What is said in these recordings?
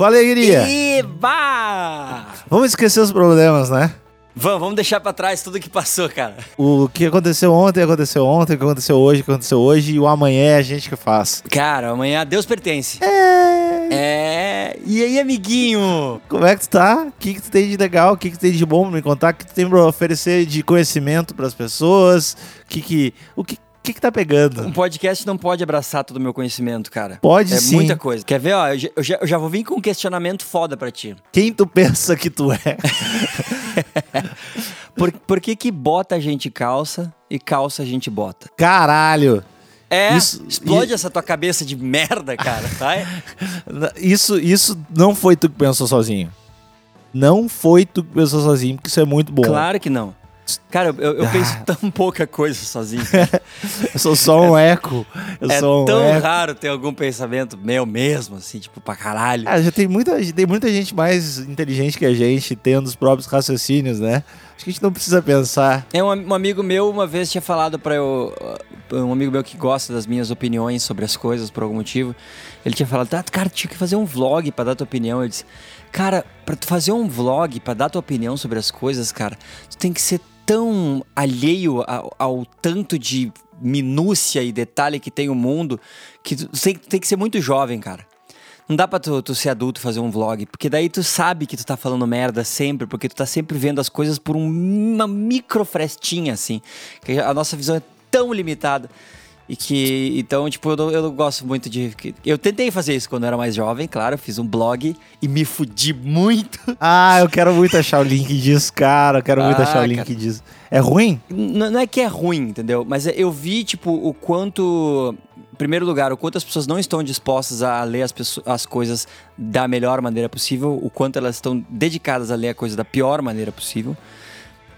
Com alegria! Eba! Vamos esquecer os problemas, né? Vamos, vamos deixar pra trás tudo que passou, cara. O que aconteceu ontem, aconteceu ontem, o que aconteceu hoje, o que aconteceu hoje, e o amanhã é a gente que faz. Cara, amanhã Deus pertence. É. É. E aí, amiguinho? Como é que tu tá? O que, que tu tem de legal? O que, que tu tem de bom pra me contar? O que tu tem pra oferecer de conhecimento pras pessoas? O que que. O que, que que tá pegando? Um podcast não pode abraçar todo o meu conhecimento, cara. Pode é sim. muita coisa. Quer ver, ó? Eu já, eu já- eu já vou vir com um questionamento foda pra ti. Quem tu pensa que tu é? Por, por que que bota a gente calça e calça a gente bota? Caralho! É, Isso- explode e- essa tua cabeça de merda, cara, vai. Isso, isso não foi tu que pensou sozinho. Não foi tu que pensou sozinho, porque isso é muito bom. Claro que não. Cara, eu, eu penso Ah. tão pouca coisa sozinho. Eu sou só um eco. Eu é sou um tão eco. raro ter algum pensamento meu mesmo, assim, tipo, pra caralho. Ah, já tem muita, tem muita gente mais inteligente que a gente, tendo os próprios raciocínios, né? Acho que a gente não precisa pensar. É um, um amigo meu uma vez tinha falado pra eu. uh, Um amigo meu que gosta das minhas opiniões sobre as coisas por algum motivo. Ele tinha falado, ah, cara, tinha que fazer um vlog pra dar tua opinião. Eu disse, cara, pra tu fazer um vlog pra dar tua opinião sobre as coisas, cara, tu tem que ser tão alheio ao, ao tanto de minúcia e detalhe que tem o mundo que tu tem, tem que ser muito jovem, cara. Não dá pra tu, tu ser adulto e fazer um vlog, porque daí tu sabe que tu tá falando merda sempre, porque tu tá sempre vendo as coisas por um- uma micro frestinha, assim. Que a nossa visão é tão limitada. E que, então, tipo, eu eu gosto muito de. Eu tentei fazer isso quando eu era mais jovem, claro, fiz um blog e me fudi muito. Ah, eu quero muito achar o link disso, cara. Eu quero muito Ah, achar o link cara. disso. É ruim? Não é que é ruim, entendeu? Mas é- eu vi, tipo, o quanto. Primeiro lugar, o quanto as pessoas não estão dispostas a ler as, pesso- as coisas da melhor maneira possível, o quanto elas estão dedicadas a ler a coisa da pior maneira possível.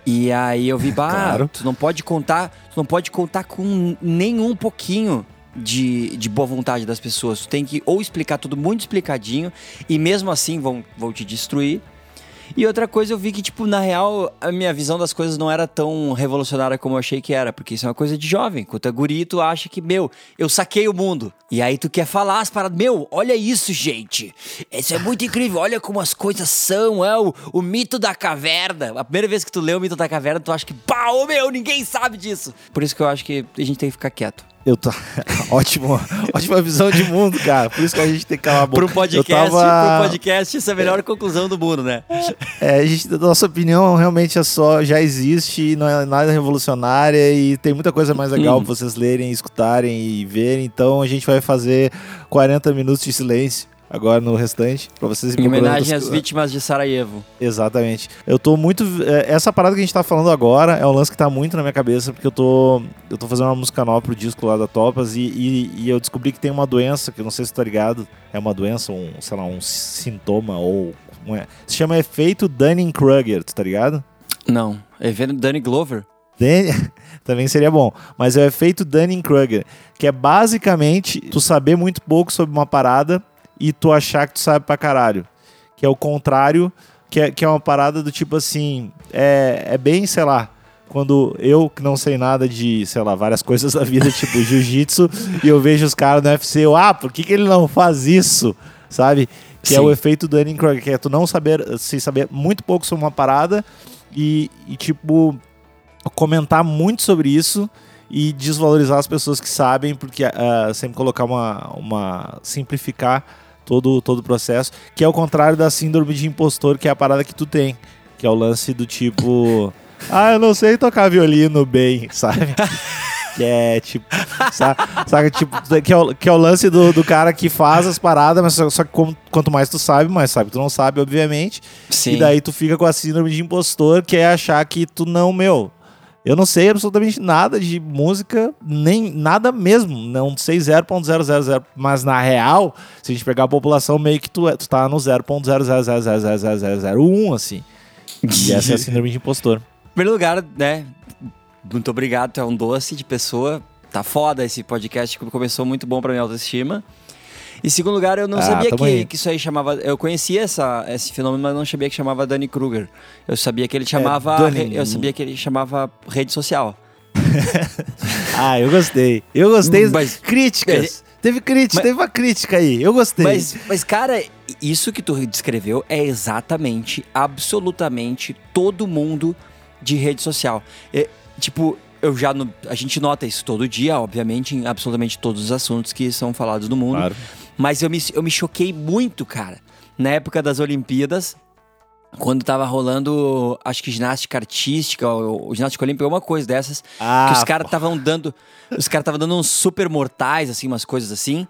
E aí eu vi, bah, Claro. tu não pode contar, tu não pode contar com nenhum pouquinho de, de boa vontade das pessoas. Tu tem que ou explicar tudo muito explicadinho e mesmo assim vão, vão te destruir. E outra coisa, eu vi que, tipo, na real, a minha visão das coisas não era tão revolucionária como eu achei que era, porque isso é uma coisa de jovem. Quando é guri, tu acha que, meu, eu saquei o mundo. E aí tu quer falar as paradas, meu, olha isso, gente. Isso é muito incrível, olha como as coisas são, é o, o mito da caverna. A primeira vez que tu lê o mito da caverna, tu acha que, ô meu, ninguém sabe disso. Por isso que eu acho que a gente tem que ficar quieto. Eu tô. Ótimo, ótima visão de mundo, cara. Por isso que a gente tem que calar a boca. Pro podcast, tava... pro podcast, isso é a melhor conclusão do mundo, né? É, a gente, nossa opinião realmente é só, já existe, não é nada revolucionária e tem muita coisa mais legal Hum. pra vocês lerem, escutarem e verem. Então a gente vai fazer 40 minutos de silêncio agora no restante, pra vocês Em homenagem às vítimas de Sarajevo. Exatamente. Eu tô muito. é, Essa parada que a gente tá falando agora é um lance que tá muito na minha cabeça, porque eu tô. Eu tô fazendo uma música nova pro disco lá da Topas e, e, e eu descobri que tem uma doença, que eu não sei se tu tá ligado. É uma doença, um, sei lá, um sintoma ou. um- se chama efeito Dunning-Kruger, tu tá ligado? Não, é vendo Danny Glover. Também seria bom. Mas é o efeito Dunning-Kruger, que é basicamente tu saber muito pouco sobre uma parada e tu achar que tu sabe pra caralho. Que é o contrário, que é, que é uma parada do tipo assim, é, é bem, sei lá, quando eu que não sei nada de, sei lá, várias coisas da vida, tipo jiu-jitsu, e eu vejo os caras no UFC, eu, ah, por que, que ele não faz isso? Sabe? Que é Sim. o efeito Dunning-Kruger, que é tu não saber, se saber muito pouco sobre uma parada e, e tipo, comentar muito sobre isso e desvalorizar as pessoas que sabem, porque ah, sempre colocar uma, uma simplificar todo, todo o processo, que é o contrário da síndrome de impostor, que é a parada que tu tem, que é o lance do tipo, ah, eu não sei tocar violino bem, sabe? Que é tipo, sa- saca, tipo, que é o, que é o lance do, do cara que faz as paradas, mas só, só que como- quanto mais tu sabe, mais sabe. Tu não sabe, obviamente. Sim. E daí tu fica com a síndrome de impostor, que é achar que tu não, meu. Eu não sei absolutamente nada de música, nem nada mesmo. Não sei 0.000. Mas na real, se a gente pegar a população, meio que tu, é- tu tá no 0.0000001, assim. E essa é a síndrome de impostor. Em primeiro lugar, né? Muito obrigado, tu é um doce de pessoa. Tá foda esse podcast começou muito bom pra minha autoestima. Em segundo lugar, eu não Ah, sabia que, que isso aí chamava. Eu conhecia essa, esse fenômeno, mas não sabia que chamava Danny Kruger. Eu sabia que ele chamava. Dunning. eu sabia que ele chamava rede social. Ah, eu gostei. Eu gostei. Mas- Críticas. Teve crítica, Mas- teve uma crítica aí. Eu gostei. Mas, mas, cara, isso que tu descreveu é exatamente, absolutamente todo mundo de rede social. É, tipo, eu já. no- a gente nota isso todo dia, obviamente, em absolutamente todos os assuntos que são falados no mundo. Claro. Mas eu me, eu me choquei muito, cara. Na época das Olimpíadas, quando tava rolando, acho que ginástica artística, ou, ou ginástica olímpica, alguma coisa dessas, Ah, que os caras estavam dando. Os caras estavam dando uns super mortais, assim, umas coisas assim.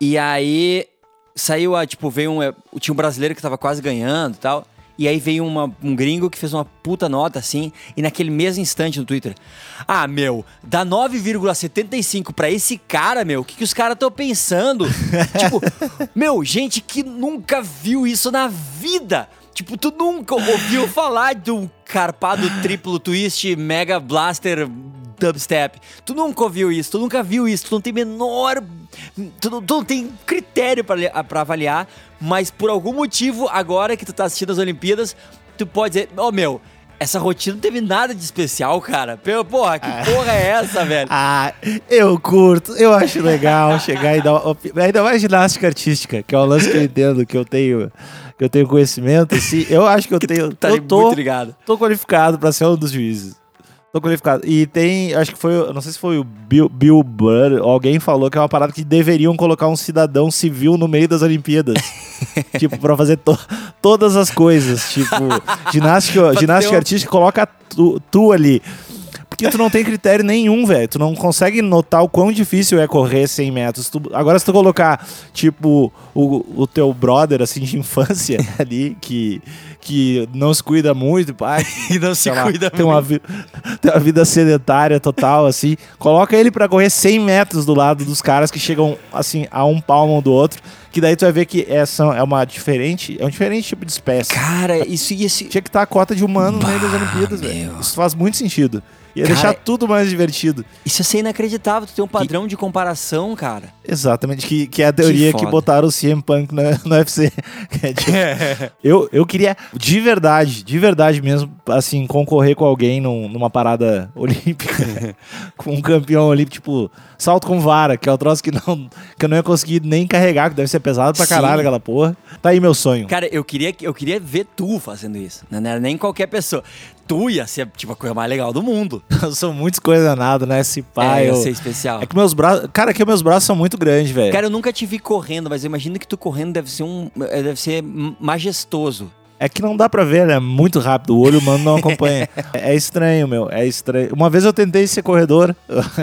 E aí saiu a, tipo, veio um. é, Tinha um brasileiro que tava quase ganhando e tal. E aí veio uma- um gringo que fez uma puta nota assim, e naquele mesmo instante no Twitter. Ah, meu, dá 9,75 pra esse cara, meu. O que, que os caras estão pensando? tipo, meu, gente que nunca viu isso na vida. Tipo, tu nunca ouviu falar de um carpado triplo twist mega blaster dubstep. Tu nunca ouviu isso, tu nunca viu isso, tu não tem menor. Tu não, tu não tem critério pra avaliar, mas por algum motivo, agora que tu tá assistindo as Olimpíadas, tu pode dizer, ô meu. Essa rotina não teve nada de especial, cara. Porra, que porra é essa, velho? Ah, eu curto, eu acho legal chegar e dar uma ainda mais ginástica artística, que é um lance que eu entendo, que eu tenho, que eu tenho conhecimento, assim, eu acho que eu tenho, Tá eu tô, muito ligado. tô qualificado pra ser um dos juízes. Tô qualificado. E tem, acho que foi, não sei se foi o Bill, Bill Burr, alguém falou que é uma parada que deveriam colocar um cidadão civil no meio das Olimpíadas. tipo, pra fazer to- todas as coisas. Tipo, ginástica, ginástica artística, coloca tu, tu ali. Porque tu não tem critério nenhum, velho. Tu não consegue notar o quão difícil é correr 100 metros. Tu- agora, se tu colocar, tipo, o, o teu brother, assim, de infância ali, que, que não se cuida muito, pai, E não se lá, cuida tem uma, vi- tem uma vida sedentária total, assim. Coloca ele pra correr 100 metros do lado dos caras que chegam, assim, a um palmo um do outro. Que daí tu vai ver que essa é uma diferente, é um diferente tipo de espécie. Cara, isso ia se. Tinha que estar a cota de humano no meio das Bah, Olimpíadas, velho. Isso faz muito sentido. Ia Cara, deixar tudo mais divertido. Isso ser inacreditável, tu tem um padrão de comparação, cara. Exatamente, que, que é a teoria que, foda. botaram o CM Punk no, no UFC. Que é tipo, eu, eu queria, de verdade, de verdade mesmo, assim, concorrer com alguém num- numa parada olímpica, com um campeão olímpico, tipo, salto com vara, que é o troço que, não, que eu não ia conseguir nem carregar, que deve ser pesado pra Sim. caralho aquela porra. Tá aí meu sonho. Cara, eu queria, eu queria ver tu fazendo isso. né? Não era nem qualquer pessoa. Tu ia ser, tipo, a coisa mais legal do mundo. Eu sou muito escoisanados, né? Esse pai. é, ia eu- ser especial. É que meus braços. Cara, aqui meus braços são muito grandes, velho. Cara, eu nunca te vi correndo, mas eu imagino que tu correndo deve ser um. Deve ser majestoso. É que não dá pra ver, né? Muito rápido. O olho humano não acompanha. é, estranho, meu. É estranho. Uma vez eu tentei ser corredor.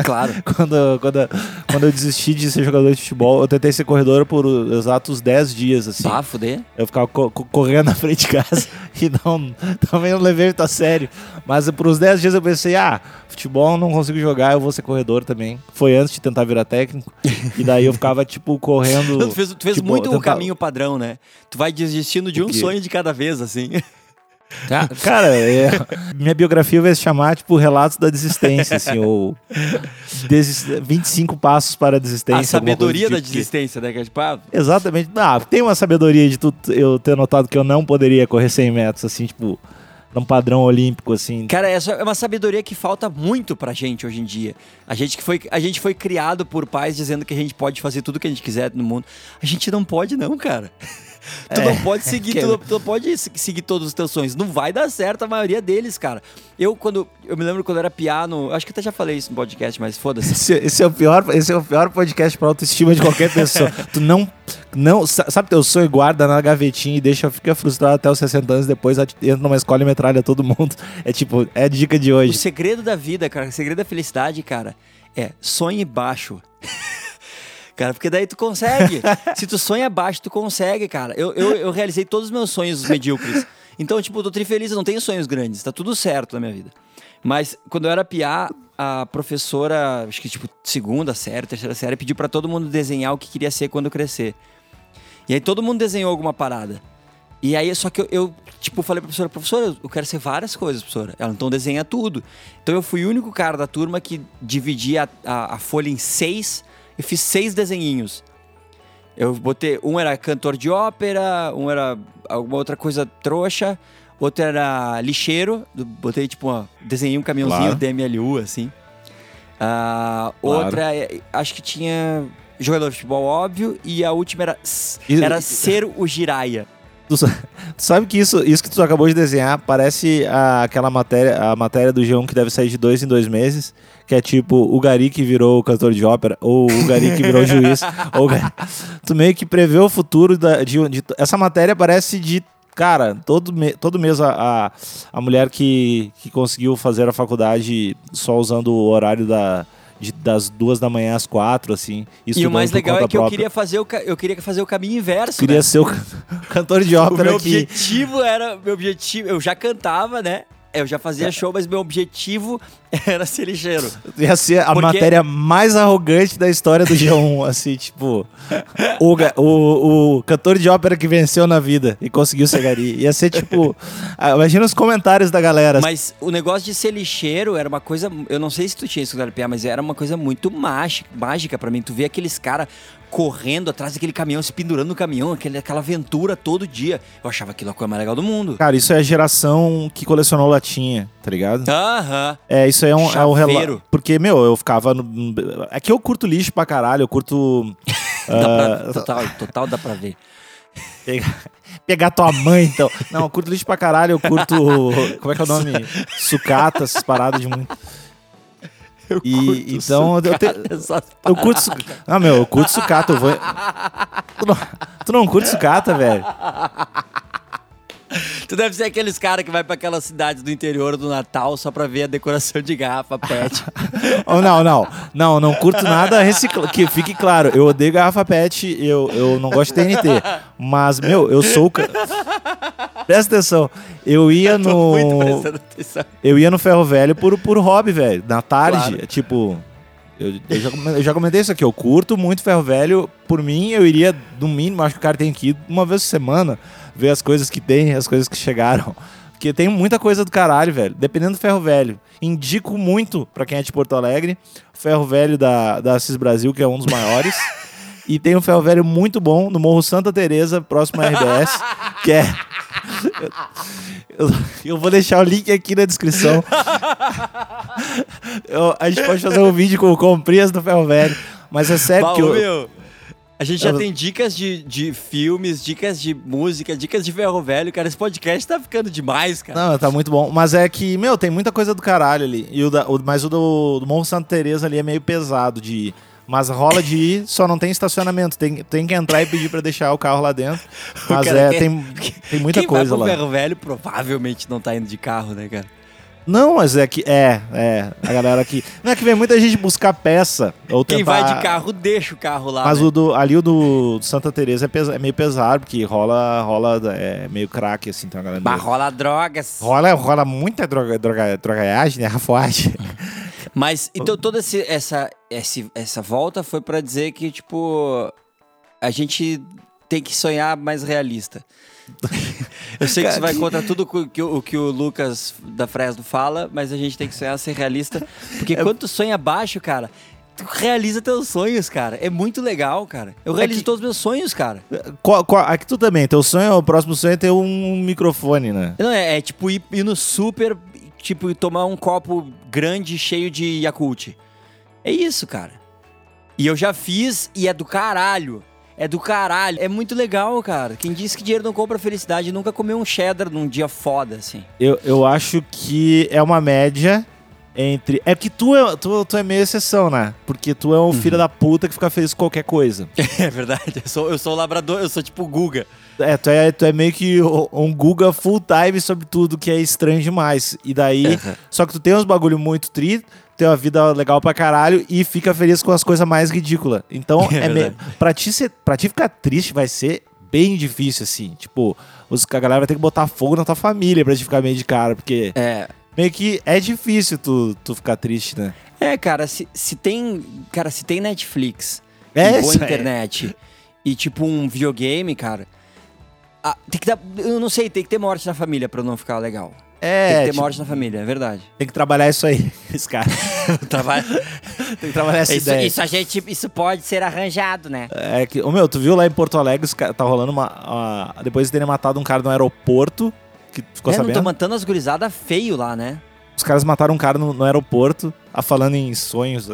Claro. quando, quando, quando eu desisti de ser jogador de futebol, eu tentei ser corredor por exatos 10 dias, assim. Bah, fuder. Eu ficava co- correndo na frente de casa e não, também não levei muito a sério. Mas por uns 10 dias eu pensei, ah, futebol não consigo jogar, eu vou ser corredor também. Foi antes de tentar virar técnico. E daí eu ficava, tipo, correndo. Tu fez, tu fez tipo, muito o tentar- caminho padrão, né? Tu vai desistindo de um sonho de cada vez, assim. Tá, Cara, é- minha biografia vai se chamar, tipo, Relatos da Desistência, assim, ou desis- 25 Passos para a Desistência. A sabedoria da tipo desistência, né? Que é tipo, ah, Exatamente. Ah, tem uma sabedoria de tu, eu ter notado que eu não poderia correr 100 metros, assim, tipo, num padrão olímpico, assim. Cara, essa é uma sabedoria que falta muito pra gente hoje em dia. A gente que foi, a gente foi criado por pais dizendo que a gente pode fazer tudo que a gente quiser no mundo. A gente não pode não, cara. Tu É, não pode seguir, que- tu, não, tu não pode se- seguir todos os teus sonhos. Não vai dar certo a maioria deles, cara. Eu quando eu me lembro quando eu era piano, acho que até já falei isso no podcast, mas foda-se. Esse, esse é o pior, esse é o pior podcast pra autoestima de qualquer pessoa. tu não, não, sa- sabe teu sonho guarda na gavetinha e deixa, fica frustrado até os 60 anos depois entra numa escola e metralha todo mundo. É tipo, é a dica de O hoje. segredo da vida, cara, o segredo da felicidade, cara, é sonhe baixo. Cara, porque daí tu consegue. Se tu sonha baixo, tu consegue, cara. Eu, eu, eu realizei todos os meus sonhos medíocres. Então, tipo, eu tô tri feliz, eu não tenho sonhos grandes, tá tudo certo na minha vida. Mas quando eu era piá, a professora, acho que tipo, segunda série, terceira série, pediu pra todo mundo desenhar o que queria ser quando crescer. E aí todo mundo desenhou alguma parada. E aí, só que eu, eu, tipo, falei pra professora, professora, eu quero ser várias coisas, professora. Ela, então desenha tudo. Então eu fui o único cara da turma que dividia a, a, a folha em seis e fiz seis desenhinhos. Eu botei, um era cantor de ópera, um era alguma outra coisa trouxa, outro era lixeiro, botei tipo, uma, desenhei um caminhãozinho Claro. DMLU, assim. Ah, Claro. Outra, é, acho que tinha jogador de futebol, óbvio, e a última era, era ser o Jiraya. Tu sabe que isso, isso que tu acabou de desenhar parece a- aquela matéria, a matéria do G1 que deve sair de dois em dois meses, que é tipo o Gari que virou cantor de ópera, ou o Gari que virou juiz. ou o Gari- Tu meio que prevê o futuro da, de, de- Essa matéria parece de. Cara, todo, me- todo mês a, a, a mulher que, que conseguiu fazer a faculdade só usando o horário da, de- das duas da manhã às quatro, assim. E o mais legal é que eu queria fazer o, eu queria fazer o caminho inverso. Queria né? ser o can- cantor de O ópera meu que. objetivo era. Meu objetivo. Eu já cantava, né? Eu já É. fazia show, mas meu objetivo era ser ligeiro. Ia ser a Porque- matéria mais arrogante da história do G1, assim, tipo. O, o, o cantor de ópera que venceu na vida e conseguiu ser gari. Ia ser tipo. ah, Imagina os comentários da galera. Mas o negócio de ser lixeiro era uma coisa. Eu não sei se tu tinha escutado Pia, mas era uma coisa muito mágica, mágica para mim. Tu vê aqueles caras correndo atrás daquele caminhão, se pendurando no caminhão, aquele, aquela aventura todo dia. Eu achava aquilo a coisa mais legal do mundo. Cara, isso é a geração que colecionou latinha, tá ligado? Aham. É, isso aí é um, é um relato. Porque, meu, eu ficava. No... É que eu curto lixo pra caralho, eu curto. Ah, pra- total, total dá pra ver. Pegar, tua mãe, então. Não, eu curto lixo pra caralho, eu curto. Como é que é o nome? Sucata, essas paradas de muito. E, então, eu, te- eu curto. su- Ah, meu, eu curto sucata. Eu vou... tu, não, tu não curte sucata, velho? Tu deve ser aqueles caras que vai pra aquelas cidades do interior do Natal só pra ver a decoração de garrafa pet. Oh, não, não. Não, não curto nada recicla... Que fique claro, eu odeio garrafa pet, eu, eu não gosto de TNT. Mas, meu, eu sou o. Presta atenção. Eu ia no. Eu ia no Ferro Velho por, por hobby, velho. Na tarde, Claro. tipo. Eu, eu já, eu já comentei isso aqui, eu curto muito Ferro Velho. Por mim, eu iria, no mínimo, acho que o cara tem que ir uma vez por semana ver as coisas que tem, as coisas que chegaram. Porque tem muita coisa do caralho, velho. Dependendo do Ferro Velho. Indico muito pra quem é de Porto Alegre. O Ferro Velho da, da Assis Brasil, que é um dos maiores. e tem um Ferro Velho muito bom no Morro Santa Teresa, próximo à RBS, que é. Eu, eu vou deixar o link aqui na descrição. Eu- a gente pode fazer um vídeo com comprinhas do Ferro Velho. Mas é sério que Baú, eu, meu, a gente já eu- tem dicas de, de filmes, dicas de música, dicas de ferro velho, cara. Esse podcast tá ficando demais, cara. Não, tá muito bom. Mas é que, meu, tem muita coisa do caralho ali. E o da, o- mas o do, do Morro Santa Teresa ali é meio pesado de ir. Mas rola de ir, só não tem estacionamento. Tem, tem que entrar e pedir pra deixar o carro lá dentro. Mas é, quer- tem, tem muita Quem coisa vai pro lá. ferro velho provavelmente não tá indo de carro, né, cara? Não, mas é que. É, é. A galera aqui. Não é que vem muita gente buscar peça. Ou Quem tentar- vai de carro, deixa o carro lá. Mas né? o do, ali o do Santa Teresa é, pesa- é meio pesado, porque rola, rola é meio craque, assim, então a galera. Bah, meio- rola drogas. Rola, rola muita droga, droga, drogaiagem, né? Rafoagem. Mas, então, toda esse- essa, esse- essa volta foi pra dizer que, tipo, a gente tem que sonhar mais realista. Eu sei que isso vai contra tudo que o, que o Lucas da Fresno fala, mas a gente tem que sonhar ser realista. Porque quando tu sonha baixo, cara, tu realiza teus sonhos, cara. É muito legal, cara. Eu realizo que- todos os meus sonhos, cara. Qual, qual, aqui tu também, teu sonho, o próximo sonho é ter um microfone, né? Não, é, é tipo ir, ir no super, tipo, tomar um copo grande cheio de Yakult. É isso, cara. E eu já fiz e é do caralho. É do caralho. É muito legal, cara. Quem disse que dinheiro não compra felicidade nunca comeu um cheddar num dia foda, assim. Eu, eu acho que é uma média entre. É que tu é, tu, tu é meio exceção, né? Porque tu é um filho da puta que fica feliz com qualquer coisa. É verdade. Eu sou, eu sou labrador, eu sou tipo Guga. É, tu é, tu é meio que um Guga full time sobre tudo que é estranho demais. E daí. Uhum. Só que tu tem uns bagulho muito tri, tem uma vida legal pra caralho e fica feliz com as coisas mais ridículas. Então, É é. Pra ti, ser, pra ti ficar triste vai ser bem difícil, assim. Tipo, os, a galera vai ter que botar fogo na tua família pra te ficar meio de cara, porque É. meio que é difícil tu, tu ficar triste, né? É, cara, se, se tem. Cara, se tem Netflix, É boa internet e tipo um videogame, cara. ah, tem que dar. Eu não sei, tem que ter morte na família pra não ficar legal. Tem É, que ter tipo, morte na família, é verdade. tem que trabalhar isso aí, esse cara. Trabalho. tem que trabalhar essa isso, ideia. isso a gente. Isso pode ser arranjado, né? É que, ô meu, tu viu lá em Porto Alegre, tá rolando uma. depois de terem matado um cara no aeroporto, que ficou É, sabendo? tô matando as gurizadas feio lá, né? os caras mataram um cara no, no aeroporto, a falando em sonhos.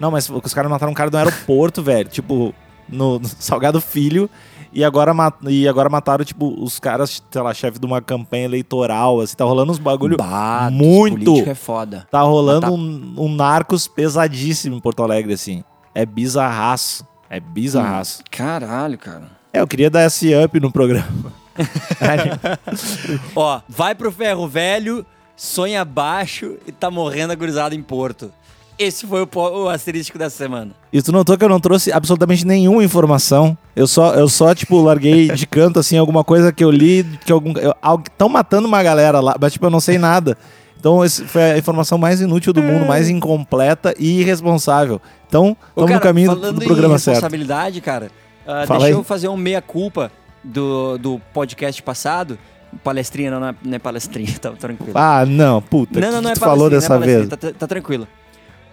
Não, mas os caras mataram um cara no aeroporto, velho. Tipo, no, no Salgado Filho. E agora, e agora mataram, tipo, os caras, sei lá, chefe de uma campanha eleitoral, assim, tá rolando uns bagulho. Bah, dos muito. é foda. Tá rolando Matar- um, um narcos pesadíssimo em Porto Alegre, assim. É bizarraço. É bizarraço. Caralho, cara. É, eu queria dar esse up no programa. Ó, vai pro ferro velho, sonha baixo e tá morrendo agorizado em Porto. Esse foi o, o asterístico da semana. E tu notou que eu não trouxe absolutamente nenhuma informação. Eu só, eu só tipo, larguei de canto, assim, alguma coisa que eu li, que algum... Estão matando uma galera lá, mas, tipo, eu não sei nada. Então, esse foi a informação mais inútil do mundo, mais incompleta e irresponsável. Então, estamos no caminho do- programa certo. responsabilidade, cara, ah, Fala deixa aí. eu fazer um meia-culpa do, do podcast passado. Palestrinha, não, não é, não é palestrinha, tá tranquilo. Ah, não, puta. não, não, não é tu falou palestrinha, não dessa é vez? palestrinha, Tá, tá tranquilo.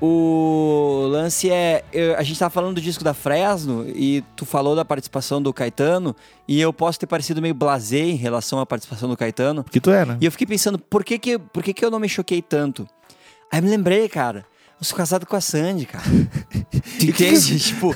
O lance é. eu- a gente tava falando do disco da Fresno e tu falou da participação do Caetano e eu posso ter parecido meio blasé em relação à participação do Caetano. Que tu é, né? E eu fiquei pensando, por que que, por que que eu não me choquei tanto? Aí me lembrei, cara, eu sou casado com a Sandy, cara. Tu entende? tipo,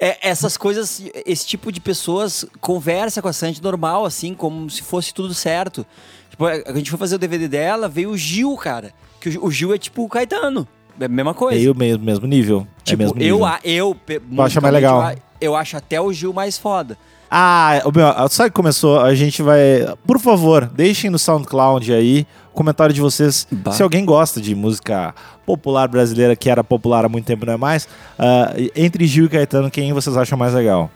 é- essas coisas, esse tipo de pessoas conversa com a Sandy normal, assim, como se fosse tudo certo. Tipo, a gente foi fazer o DVD dela, veio o Gil, cara. Que o, o Gil é tipo o Caetano. É a mesma coisa. Meio mesmo, mesmo nível. é tipo, mesmo eu, nível. a- eu, pe- acho mais legal. Eu, eu acho até o Gil mais foda. Ah, o meu, sabe que começou? A gente vai. Por favor, deixem no SoundCloud aí o comentário de vocês. Bah. Se alguém gosta de música popular brasileira, que era popular há muito tempo, não é mais. ah, entre Gil e Caetano, quem vocês acham mais legal?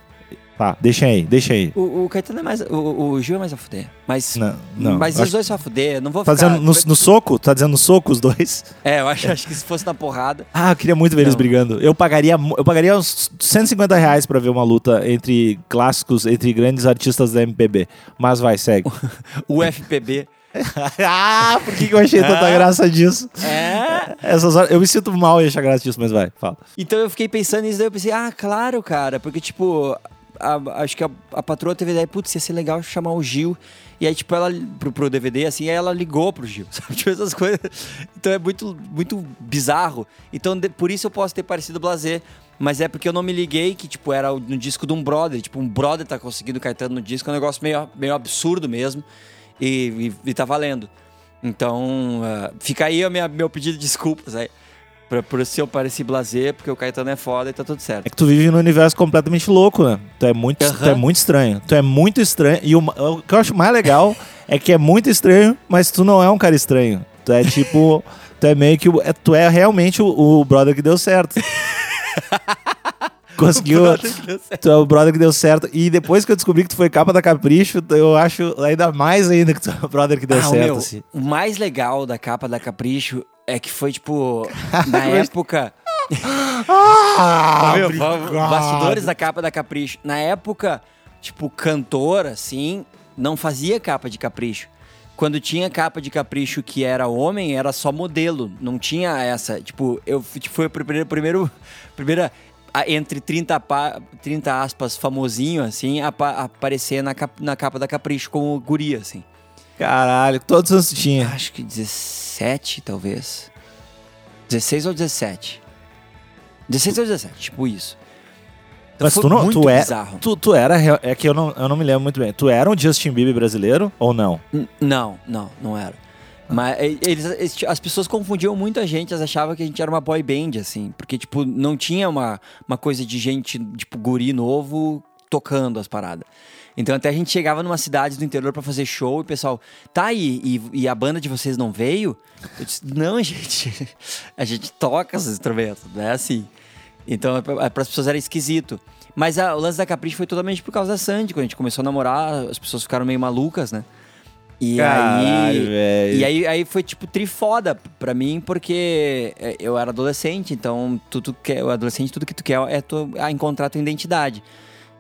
Tá, deixem aí, deixem aí. O, o Caetano é mais. O, o Gil é mais a fuder. Mas. Não, não. mas os dois são a fuder. Não vou Tá ficar. dizendo no, no soco? Tá dizendo no soco os dois? É, eu acho, acho que se fosse na porrada. Ah, eu queria muito ver eles Não. brigando. Eu pagaria, eu pagaria uns 150 reais pra ver uma luta entre clássicos, entre grandes artistas da MPB. Mas vai, segue. O FPB. ah, por que, que eu achei tanta Ah. graça disso? É. Essas horas, eu me sinto mal em achar graça disso, mas vai, fala. Então eu fiquei pensando nisso, daí eu pensei, ah, claro, cara. Porque, tipo, a- acho que a, a patroa teve ideia, putz, ia ser legal chamar o Gil. E aí, tipo, ela, pro, pro DVD, assim, aí ela ligou pro Gil, sabe? Tipo, essas coisas. Então é muito, muito bizarro. Então, de- por isso eu posso ter parecido blazer. Mas é porque eu não me liguei que, tipo, era no disco de um brother. Tipo, um brother tá conseguindo Caetano no disco. É um negócio meio, meio absurdo mesmo. E, e, e tá valendo. Então, ah, fica aí o meu pedido de desculpas aí. Por, por se eu pareci blazer, porque o Caetano é foda e tá tudo É certo. que tu vive num universo completamente louco, né? Tu é muito, Aham. tu é muito estranho. Tu é muito estranho. E o, o que eu acho mais legal é que é muito estranho, mas tu não é um cara estranho. Tu é tipo. tu é meio que. é- tu é realmente o, o brother que deu certo. Conseguiu. Tu é o brother que deu certo. E depois que eu descobri que tu foi capa da Capricho, eu acho ainda mais ainda que tu é o brother que deu Ah, certo. meu, assim. o mais legal da capa da Capricho é que foi, tipo, na época... Ah, Meu, bastidores da capa da Capricho. Na época, tipo, cantor, assim, não fazia capa de Capricho. Quando tinha capa de Capricho que era homem, era só modelo. Não tinha essa. Tipo, eu tipo, foi o primeiro. primeiro primeira, a- entre 30, pa- 30 aspas, famosinho, assim, apa- aparecer na, cap- na capa da Capricho como guria, assim. Caralho, todos os tinha. Acho que 17, talvez. 16 ou 17. 16 ou 17, tipo isso. Então Mas tu não. Tu, é, bizarro. tu, tu era. É que eu não, eu não me lembro muito bem. Tu era um Justin Bieber brasileiro ou não? N- Não, não, não era. Mas eles, eles- as pessoas confundiam muito a gente, elas achavam que a gente era uma boy band, assim. Porque, tipo, não tinha uma, uma coisa de gente, tipo, guri novo tocando as paradas. Então até a gente chegava numa cidade do interior pra fazer show e o pessoal, tá aí, e, e a banda de vocês não veio? Eu disse, não, gente, a gente toca esses instrumentos, não é assim. Então para as pessoas era esquisito. Mas a- o lance da Capricho foi totalmente por causa da Sandy. Quando a gente começou a namorar, as pessoas ficaram meio malucas, né? E Caralho, aí. E aí, aí foi tipo trifoda pra mim, porque é, eu era adolescente, então tudo que o adolescente, tudo que tu quer é tu, a encontrar tua identidade.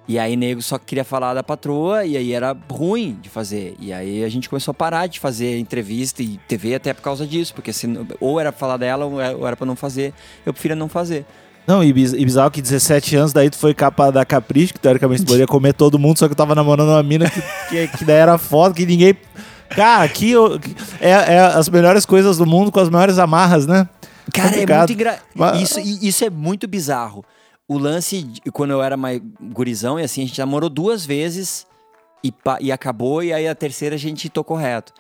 E aí nego só queria falar da patroa e aí era ruim de fazer. E aí a gente começou a parar de fazer entrevista e TV até por causa disso, porque se, ou era falar dela ou era- pra não fazer. Eu prefiro não fazer. Não, e, biz- bizarro que 17 anos, daí tu foi capa da Capricho, que teoricamente tu poderia comer todo mundo, só que eu tava namorando uma mina que, que, que daí era foda, que ninguém. Cara, aqui é, é as melhores coisas do mundo com as maiores amarras, né? Cara, é Complicado. muito engraçado. Mas- Isso, isso é muito bizarro. O lance, de- quando eu era mais gurizão, e assim, a gente namorou duas vezes e, e acabou, e aí a terceira a gente tocou reto.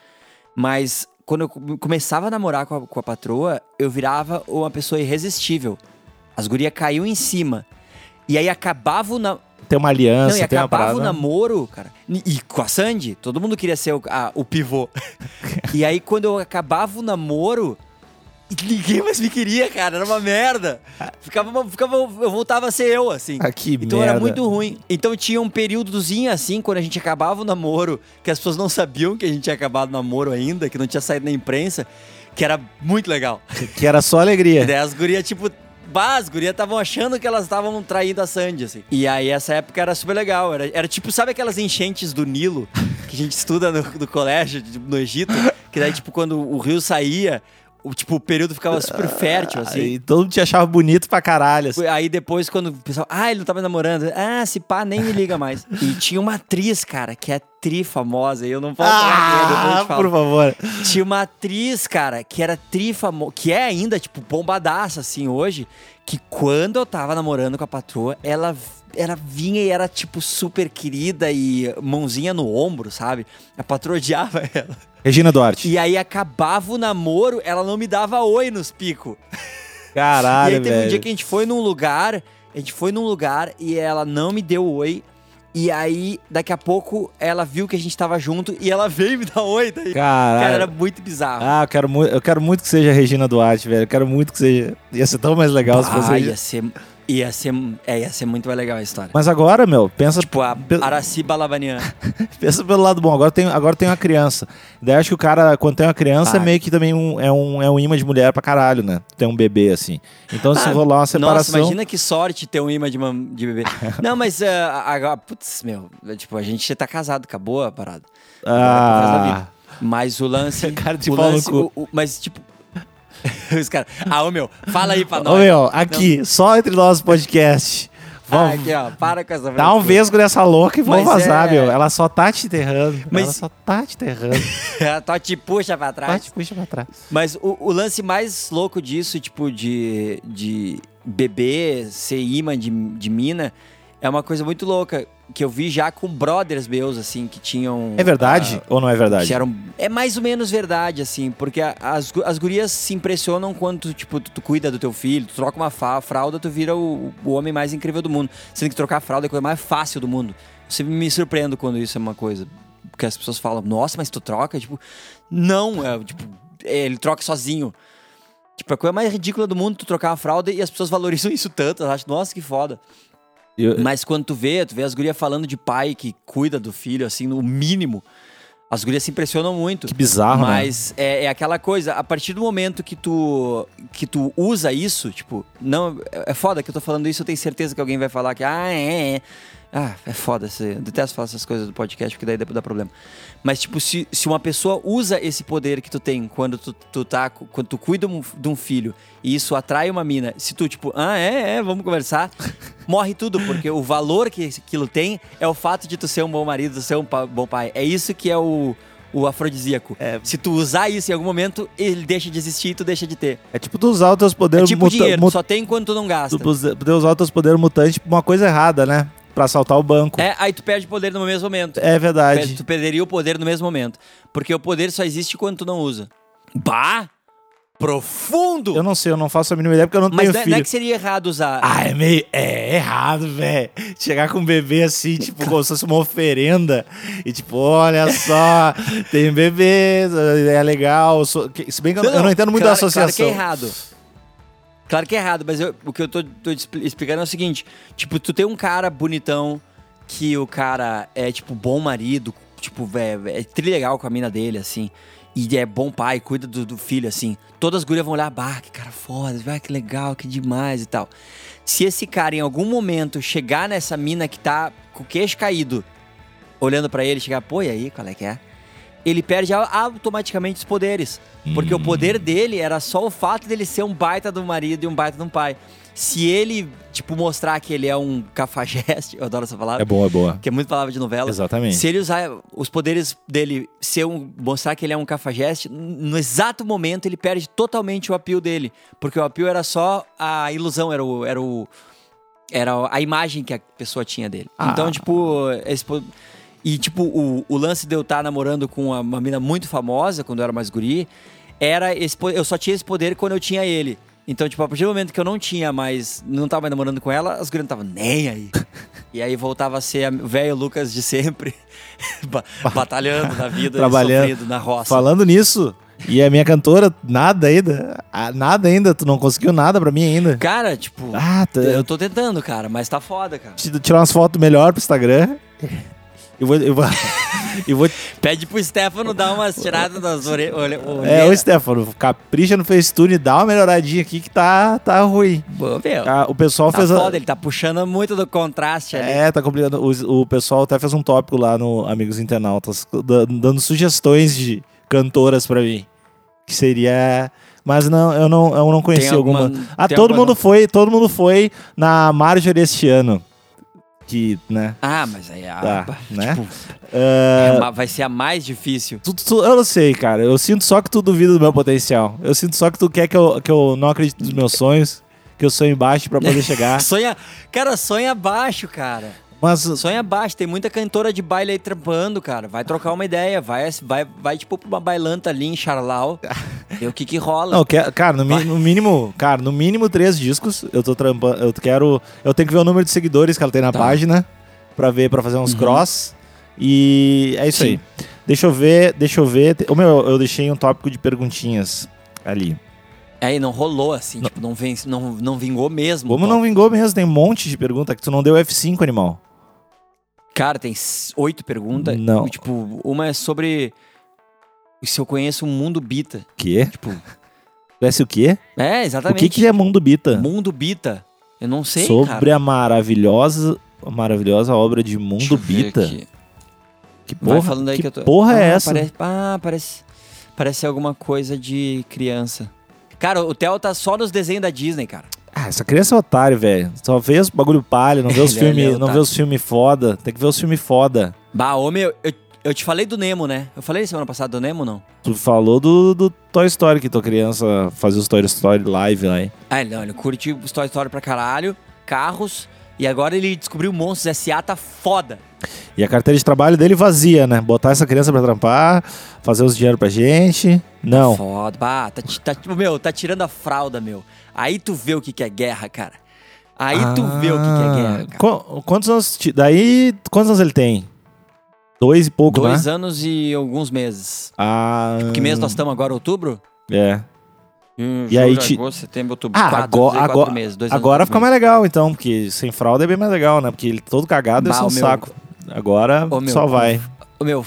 Mas quando eu come- começava a namorar com a, com a patroa, eu virava uma pessoa irresistível. As gurias caíam em cima. E aí acabava o, na- Tem uma aliança, não, e tem uma acabava parada. o namoro, cara. E e com a Sandy, todo mundo queria ser o, a- o pivô. e aí, quando eu acabava o namoro, ninguém mais me queria, cara. Era uma merda. Ficava, ficava, eu voltava a ser eu, assim. Ah, então merda. era muito ruim. Então tinha um períodozinho assim, quando a gente acabava o namoro, que as pessoas não sabiam que a gente tinha acabado o namoro ainda, que não tinha saído na imprensa, que era muito legal. Que era só E alegria. daí as gurias, tipo, bah, as gurias estavam achando que elas estavam traindo a Sandy, assim. E aí essa época era super legal. Era, era tipo, sabe aquelas enchentes do Nilo que a gente estuda no, no colégio, no Egito? Que daí, tipo, quando o rio saía, o, tipo, o período ficava super fértil, assim. E todo mundo te achava bonito pra caralho. assim. Aí depois, quando o pessoal, ah, ele não tava namorando, ah, se pá, nem me liga mais. E tinha uma atriz, cara, que é tri famosa, e eu não posso falar quem é, Ah, te falo. por favor. Tinha uma atriz, cara, que era trifamo, que é ainda, tipo, bombadaça, assim, hoje, que quando eu tava namorando com a patroa, ela, ela vinha e era, tipo, super querida e mãozinha no ombro, sabe? A patroa odiava ela. Regina Duarte. E aí acabava o namoro, ela não me dava oi nos picos. e Caralho, aí teve velho. um dia que a gente foi num lugar, a gente foi num lugar e ela não me deu oi. E aí, daqui a pouco, ela viu que a gente tava junto e ela veio me dar oi. Daí. Caralho. Cara, era muito bizarro. Ah, eu quero, eu quero muito que seja a Regina Duarte, velho. Eu quero muito que seja. Ia ser tão mais legal se Ah, fosse. ia ser, ia ser, é, ia ser muito mais legal a história. Mas agora, meu, pensa, Tipo, a Araci Balabanian. pensa pelo lado bom. Agora tem, agora tem uma criança. Daí acho que o cara, quando tem uma criança, é meio que também um, é, um, é um imã de mulher pra caralho, né? Tem um bebê assim. Então, se Ah, rolar uma separação. Nossa, imagina que sorte ter um imã de, mam- de bebê. Não, mas ah, agora, putz, meu, é, tipo, a gente tá casado, acabou a parada. É Ah. Mas o lance. Cara de o lance, o- o- mas, tipo. Os caras. Ah, ô meu, fala aí pra Ô, nós. meu, aqui, só entre nós podcast. Ah, Vamos, aqui, ó, para com essa dá um vesgo nessa louca e vamos vazar, é- meu. Ela só tá te enterrando. Mas- Ela só tá te enterrando. Ela te puxa pra Só trás. te puxa pra trás. Mas o, o lance mais louco disso, tipo, de, de bebê ser imã de, de mina, é uma coisa muito louca. Que eu vi já com brothers meus, assim, que tinham. É verdade ah, ou não é verdade? eram, é mais ou menos verdade, assim, porque a- as, as gurias se impressionam quando tu, tipo, tu, tu cuida do teu filho, tu troca uma fa- fralda, tu vira o, o homem mais incrível do mundo. Sendo que trocar a fralda é a coisa mais fácil do mundo. Eu sempre me surpreendo quando isso é uma coisa. Porque as pessoas falam, nossa, mas tu troca? Tipo, não, é, tipo, é, ele troca sozinho. Tipo, a coisa mais ridícula do mundo tu trocar uma fralda e as pessoas valorizam isso tanto. Elas acham, nossa, que foda. Eu- Mas quando tu vê, tu vê as gurias falando de pai que cuida do filho, assim, no mínimo. As gurias se impressionam muito. Que bizarro, né? Mas é, é aquela coisa, a partir do momento que tu, que tu usa isso, tipo, não. É é foda que eu tô falando isso, eu tenho certeza que alguém vai falar que, ah, é, é. Ah, é foda. esse- detesto falar essas coisas do podcast, porque daí dá, dá problema. Mas, tipo, se, se uma pessoa usa esse poder que tu tem quando tu, tu tá. Quando tu cuida de um filho e isso atrai uma mina, se tu, tipo, ah, é, é, vamos conversar, morre tudo, porque o valor que aquilo tem é o fato de tu ser um bom marido, ser um pa- bom pai. É isso que é o. O afrodisíaco. É. Se tu usar isso em algum momento, ele deixa de existir e tu deixa de ter. É tipo tu usar os teus É poderes tipo muta- dinheiro, só tem enquanto tu não gasta. tu poder usar os teus poderes mutantes pra uma coisa errada, né? Pra assaltar o banco. É, aí tu perde poder no mesmo momento. É verdade. Tu perderia o poder no mesmo momento. Porque o poder só existe quando tu não usa. Bah! Profundo! Eu não sei, eu não faço a mínima ideia porque eu não Mas tenho não é, filho. não é que seria errado usar. Ah, é meio. É errado, velho. Chegar com um bebê assim, tipo, como se fosse uma oferenda. E tipo, olha só, tem bebês, é legal. sou- Se bem que eu, eu não entendo muito claro, da associação. Claro que é errado. Claro que é errado, mas eu- o que eu tô, tô expli- explicando é o seguinte: tipo, tu tem um cara bonitão que o cara é, tipo, bom marido, tipo, é, é trilegal com a mina dele, assim. E é bom pai, cuida do, do filho, assim. Todas as gurias vão olhar, bah, que cara foda, vai, que legal, que demais e tal. Se esse cara, em algum momento, chegar nessa mina que tá com o queixo caído, olhando pra ele, chegar, pô, e aí, qual é que é? Ele perde automaticamente os poderes. Porque o poder dele era só o fato dele ser um baita do marido e um baita de um pai. Se ele, tipo, mostrar que ele é um cafajeste, eu adoro essa palavra, É boa, é boa. que é muito palavra de novela. Exatamente. Se ele usar os poderes dele, ser um, mostrar que ele é um cafajeste, no exato momento ele perde totalmente o apio dele. Porque o apio era só a ilusão, era o. Era, o, era a imagem que a pessoa tinha dele. Ah. Então, tipo, esse. E, tipo, o, o lance de eu estar namorando com uma, uma mina muito famosa, quando eu era mais guri, era esse. Eu só tinha esse poder quando eu tinha ele. Então, tipo, a partir do momento que eu não tinha mais. Não tava mais namorando com ela, as gurias não estavam nem aí. E aí voltava a ser o velho Lucas de sempre, ba- batalhando na vida, Trabalhando. sofrendo na roça. Falando nisso, e a minha cantora, nada ainda. Nada ainda, tu não conseguiu nada pra mim ainda. Cara, tipo, Ah, tá. eu tô tentando, cara, mas tá foda, cara. Tirar umas fotos melhor pro Instagram. Eu vou. Eu vou, eu vou Pede pro Stefano dar umas tiradas das orelhas. é, ô Stefano, capricha no Facetune, dá uma melhoradinha aqui que tá, tá ruim. Meu, Ah, o pessoal tá fez. a- foda, ele tá puxando muito do contraste ali. É, tá complicado. O, o pessoal até fez um tópico lá no Amigos Internautas, da- dando sugestões de cantoras pra mim. Que seria. Mas não, eu não, eu não conheci alguma- alguma. Ah, todo alguma- mundo foi, todo mundo foi na Marjorie este ano. Que, né? Ah, mas aí a, Tá, né? tipo, Ah, é uma- vai ser a mais difícil. tu- tu- eu não sei, cara. Eu sinto só que tu duvida do meu potencial. Eu sinto só que tu quer que eu, que eu não acredite nos meus sonhos. Que eu sonho baixo pra poder chegar. Sonha, cara, sonha baixo, cara. Mas Sonha baixo, tem muita cantora de baile aí trampando, cara. Vai trocar uma ideia, vai, vai, vai tipo pra uma bailanta ali em Charlau. Ver o que que rola. Não, que- cara, no, mi- no mínimo, cara, no mínimo três discos. Eu tô trampando, eu quero, eu tenho que ver o número de seguidores que ela tem na Tá. página pra ver, para fazer uns Uhum. cross. E é isso Sim. aí. Deixa eu ver, deixa eu ver. O meu, eu deixei um tópico de perguntinhas ali. Aí não rolou assim, tipo, não, vem, não, não vingou mesmo. Como não vingou mesmo? Tem um monte de pergunta que tu não deu F5, animal. Cara, tem oito perguntas. Não. Tipo, uma é sobre se eu conheço o mundo Bita. Quê? Tipo, Conhece o quê? é, O exatamente. que que é Mundo Bita? Mundo Bita. Eu não sei, Sobre cara. a maravilhosa, a maravilhosa obra de Mundo Bita. aqui. Que Vai porra, falando aí que que, eu tô. porra é Ah, essa? Parece, ah, parece, parece alguma coisa de criança. Cara, o Theo tá só nos desenhos da Disney, cara. Ah, essa criança é otário, velho. Só vê os bagulho palha, não vê os Ele é- filmes, não vê os filmes foda. Tem que ver os filmes foda. Bah, ô meu, eu, eu te falei do Nemo, né? Eu falei semana passada do Nemo, não? Tu falou do, do Toy Story, que tua criança fazia os Toy Story live lá, hein? Ah, não, ele curte Toy Story pra caralho, carros, e agora ele descobriu Monstros S.A. tá foda. E a carteira de trabalho dele vazia, né? Botar essa criança pra trampar, fazer os dinheiro pra gente. Não. Foda, bah, tá, tá, tipo, meu, tá tirando a fralda, meu. Aí tu vê o que que é guerra, cara. Aí tu vê o que que é guerra, cara. Ah, Qu- quantos anos. Daí, quantos anos ele tem? Dois e pouco, Dois né? anos e alguns meses. Ah. Que mês nós estamos agora? Outubro? É. Hum, E aí ti- agosto, setembro, outubro. Ah, quatro, agora, quatro agora, meses, agora fica mais legal, então, porque sem fralda é bem mais legal, né? Porque ele todo cagado é Bah, só um meu- saco. Agora Ô, meu, só vai. Ô, meu, eu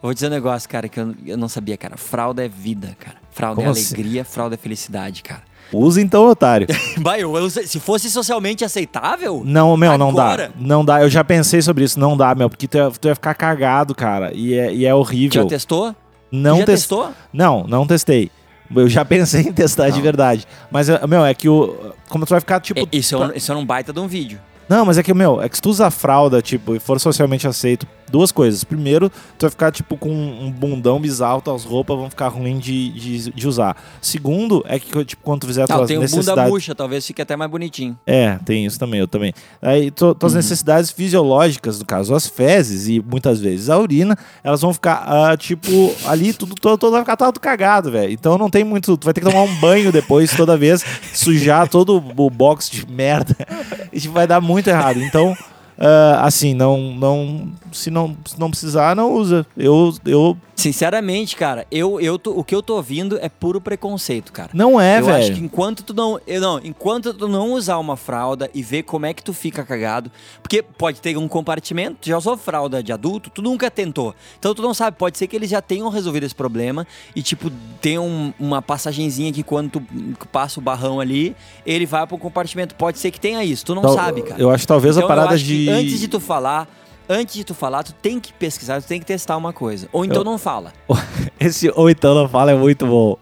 vou dizer um negócio, cara, que eu, eu não sabia, cara. Fralda é vida, cara. Fralda Como é assim? alegria, fralda é felicidade, cara. Usa então, otário. Bah, eu- eu- se fosse socialmente aceitável, Não, meu, não dá. Agora? Não dá. Eu já pensei sobre isso. Não dá, meu, porque tu ia, tu ia ficar cagado, cara. E é, e é horrível. já testou? Não já tes- testou? Não, não testei. Eu já pensei em testar de Não. verdade. Mas, meu, é que o. Como tu vai ficar, tipo. É, isso, é um, isso é um baita de um vídeo. Não, mas é que, meu, é que se tu usar fralda, tipo, e for socialmente aceito, duas coisas. Primeiro, tu vai ficar, tipo, com um bundão bizarro, tuas roupas vão ficar ruins de, de, de usar. Segundo, é que, tipo, quando tu fizer Não, tuas tem um bunda necessidades... murcha, talvez fique até mais bonitinho. É, tem isso também, eu também. Aí, tu- tuas Uhum. necessidades fisiológicas, no caso, as fezes e muitas vezes a urina, elas vão ficar, ah, tipo, ali, tudo, todo, todo vai ficar todo cagado, velho. Então não tem muito. Tu vai ter que tomar um banho depois, toda vez, sujar todo o box de merda. E tipo, vai dar muito errado. Então. Ah, assim, não, não, se não, se não precisar, não usa. Eu, eu, Sinceramente, cara, eu, eu tô- o que eu tô ouvindo é puro preconceito, cara. não é, eu acho que velho. enquanto tu não, eu não, enquanto tu não usar uma fralda e ver como é que tu fica cagado, porque pode ter um compartimento, tu já usou fralda de adulto, tu nunca tentou. Então tu não sabe, pode ser que eles já tenham resolvido esse problema e tipo tem um- uma passagenzinha que quando tu passa o barrão ali, ele vai pro compartimento. Pode ser que tenha isso, tu não Tal- sabe, cara. Eu acho que talvez Então, a parada de. antes de tu falar, antes de tu falar, tu tem que pesquisar, tu tem que testar uma coisa. Ou então Eu- não fala. Esse ou então não fala é muito bom.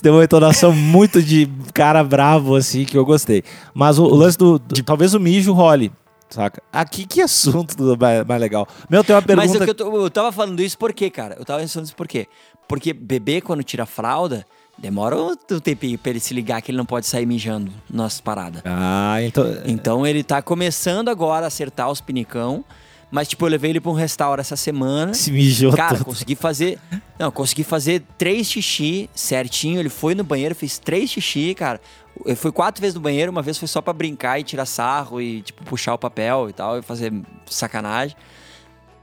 Tem uma entonação muito de cara bravo, assim, que eu gostei. Mas o, o lance do, do- Talvez o mijo role, saca? Aqui que assunto mais, mais legal. Meu, tem uma pergunta. Mas é eu, tô- eu tava falando isso por quê, cara? Eu tava falando isso por quê? Porque bebê, quando tira a fralda, demora um tempinho pra ele se ligar que ele não pode sair mijando nas paradas. Ah, então. Então ele tá começando agora a acertar os pinicão. Mas, tipo, eu levei ele pra um restaurante essa semana. Se mijou Cara, todo. consegui fazer. Não, consegui fazer três xixi certinho. Ele foi no banheiro, fez três xixi, cara. Ele foi quatro vezes no banheiro, uma vez foi só pra brincar e tirar sarro e, tipo, puxar o papel e tal, e fazer sacanagem.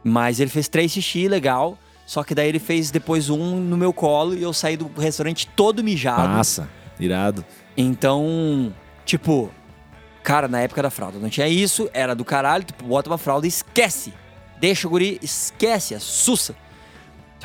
Mas ele fez três xixi, legal. Só que daí ele fez depois um no meu colo e eu saí do restaurante todo mijado. Massa, irado. Então, tipo, cara, na época da fralda não tinha isso, era do caralho, tu bota uma fralda e esquece. Deixa o guri, esquece, assusta.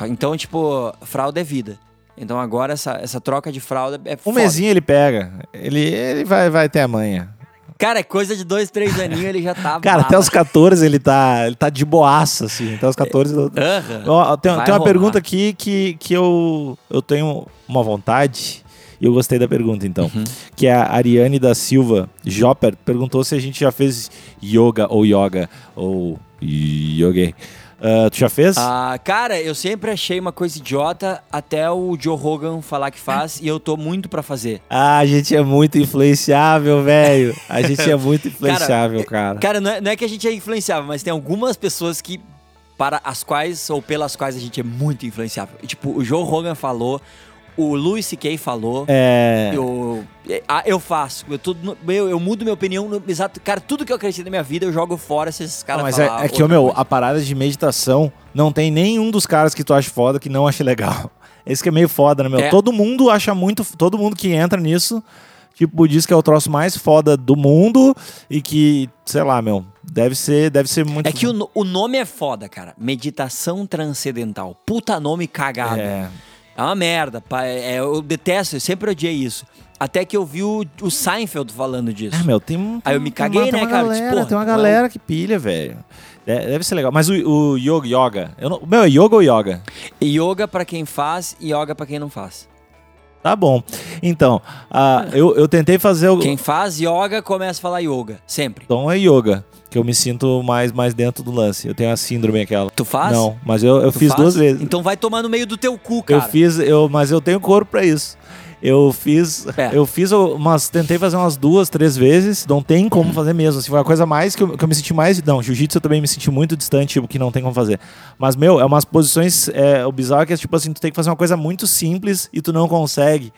Então, tipo, fralda é vida. Então agora essa, essa troca de fralda é Um foda. mesinho ele pega. Ele, ele vai, vai ter a manha. Cara, é coisa de dois, três aninhos ele já tá. Cara, até os 14 ele tá, ele tá de boaça, assim. Até os 14. eu- Aham. Ó, tem, tem uma rolar. pergunta aqui que, que eu, eu tenho uma vontade e eu gostei da pergunta, então. Uhum. Que é a Ariane da Silva Jopper perguntou se a gente já fez yoga ou yoga ou yoga. Ah, tu já fez? Ah, cara, eu sempre achei uma coisa idiota até o Joe Rogan falar que faz e eu tô muito pra fazer. Ah, a gente é muito influenciável, velho. A gente é muito influenciável, cara. Cara, não é, não é que a gente é influenciável, mas tem algumas pessoas que para as quais ou pelas quais a gente é muito influenciável. Tipo, o Joe Rogan falou, o Louis C.K. falou. É. Eu, ah, eu faço, eu, tudo, eu, eu mudo minha opinião, no, exato, cara, tudo que eu acredito na minha vida eu jogo fora se esses Não, caras mas é, é que, meu, coisa. a parada de meditação não tem nenhum dos caras que tu acha foda que não acha legal. Esse que é meio foda, né, meu? É. Todo mundo acha muito. Todo mundo que entra nisso, tipo, diz que é o troço mais foda do mundo e que, sei lá, meu, deve ser, deve ser muito. É que o, o nome é foda, cara. Meditação transcendental. Puta nome cagado. É. É uma merda. pá, é- eu detesto, eu sempre odiei isso. Até que eu vi o, o Seinfeld falando disso. Ah, meu, tem um. Aí eu me uma- caguei, né, uma cara? Galera, Tipo, porra, tem uma é galera que pilha, velho. É, Deve ser legal. Mas o, o yoga, yoga. Eu não, meu, é yoga ou yoga? Yoga pra quem faz e yoga pra quem não faz. Tá bom. Então, ah, eu, eu tentei fazer o. Quem faz yoga começa a falar yoga. Sempre. Então é yoga, que eu me sinto mais, mais dentro do lance. Eu tenho a síndrome aquela. Tu faz? Não, mas eu, eu Tu fiz faz? duas vezes. Então vai tomar no meio do teu cu, cara. eu fiz, eu, mas eu tenho corpo pra isso. Eu fiz, É. eu fiz umas, tentei fazer umas duas, três vezes, não tem como fazer mesmo. Assim, foi a coisa mais que eu, que eu me senti mais. Não, jiu-jitsu eu também me senti muito distante, tipo, que não tem como fazer. Mas, meu, é umas posições. É, o bizarro é que, tipo assim, tu tem que fazer uma coisa muito simples e tu não consegue.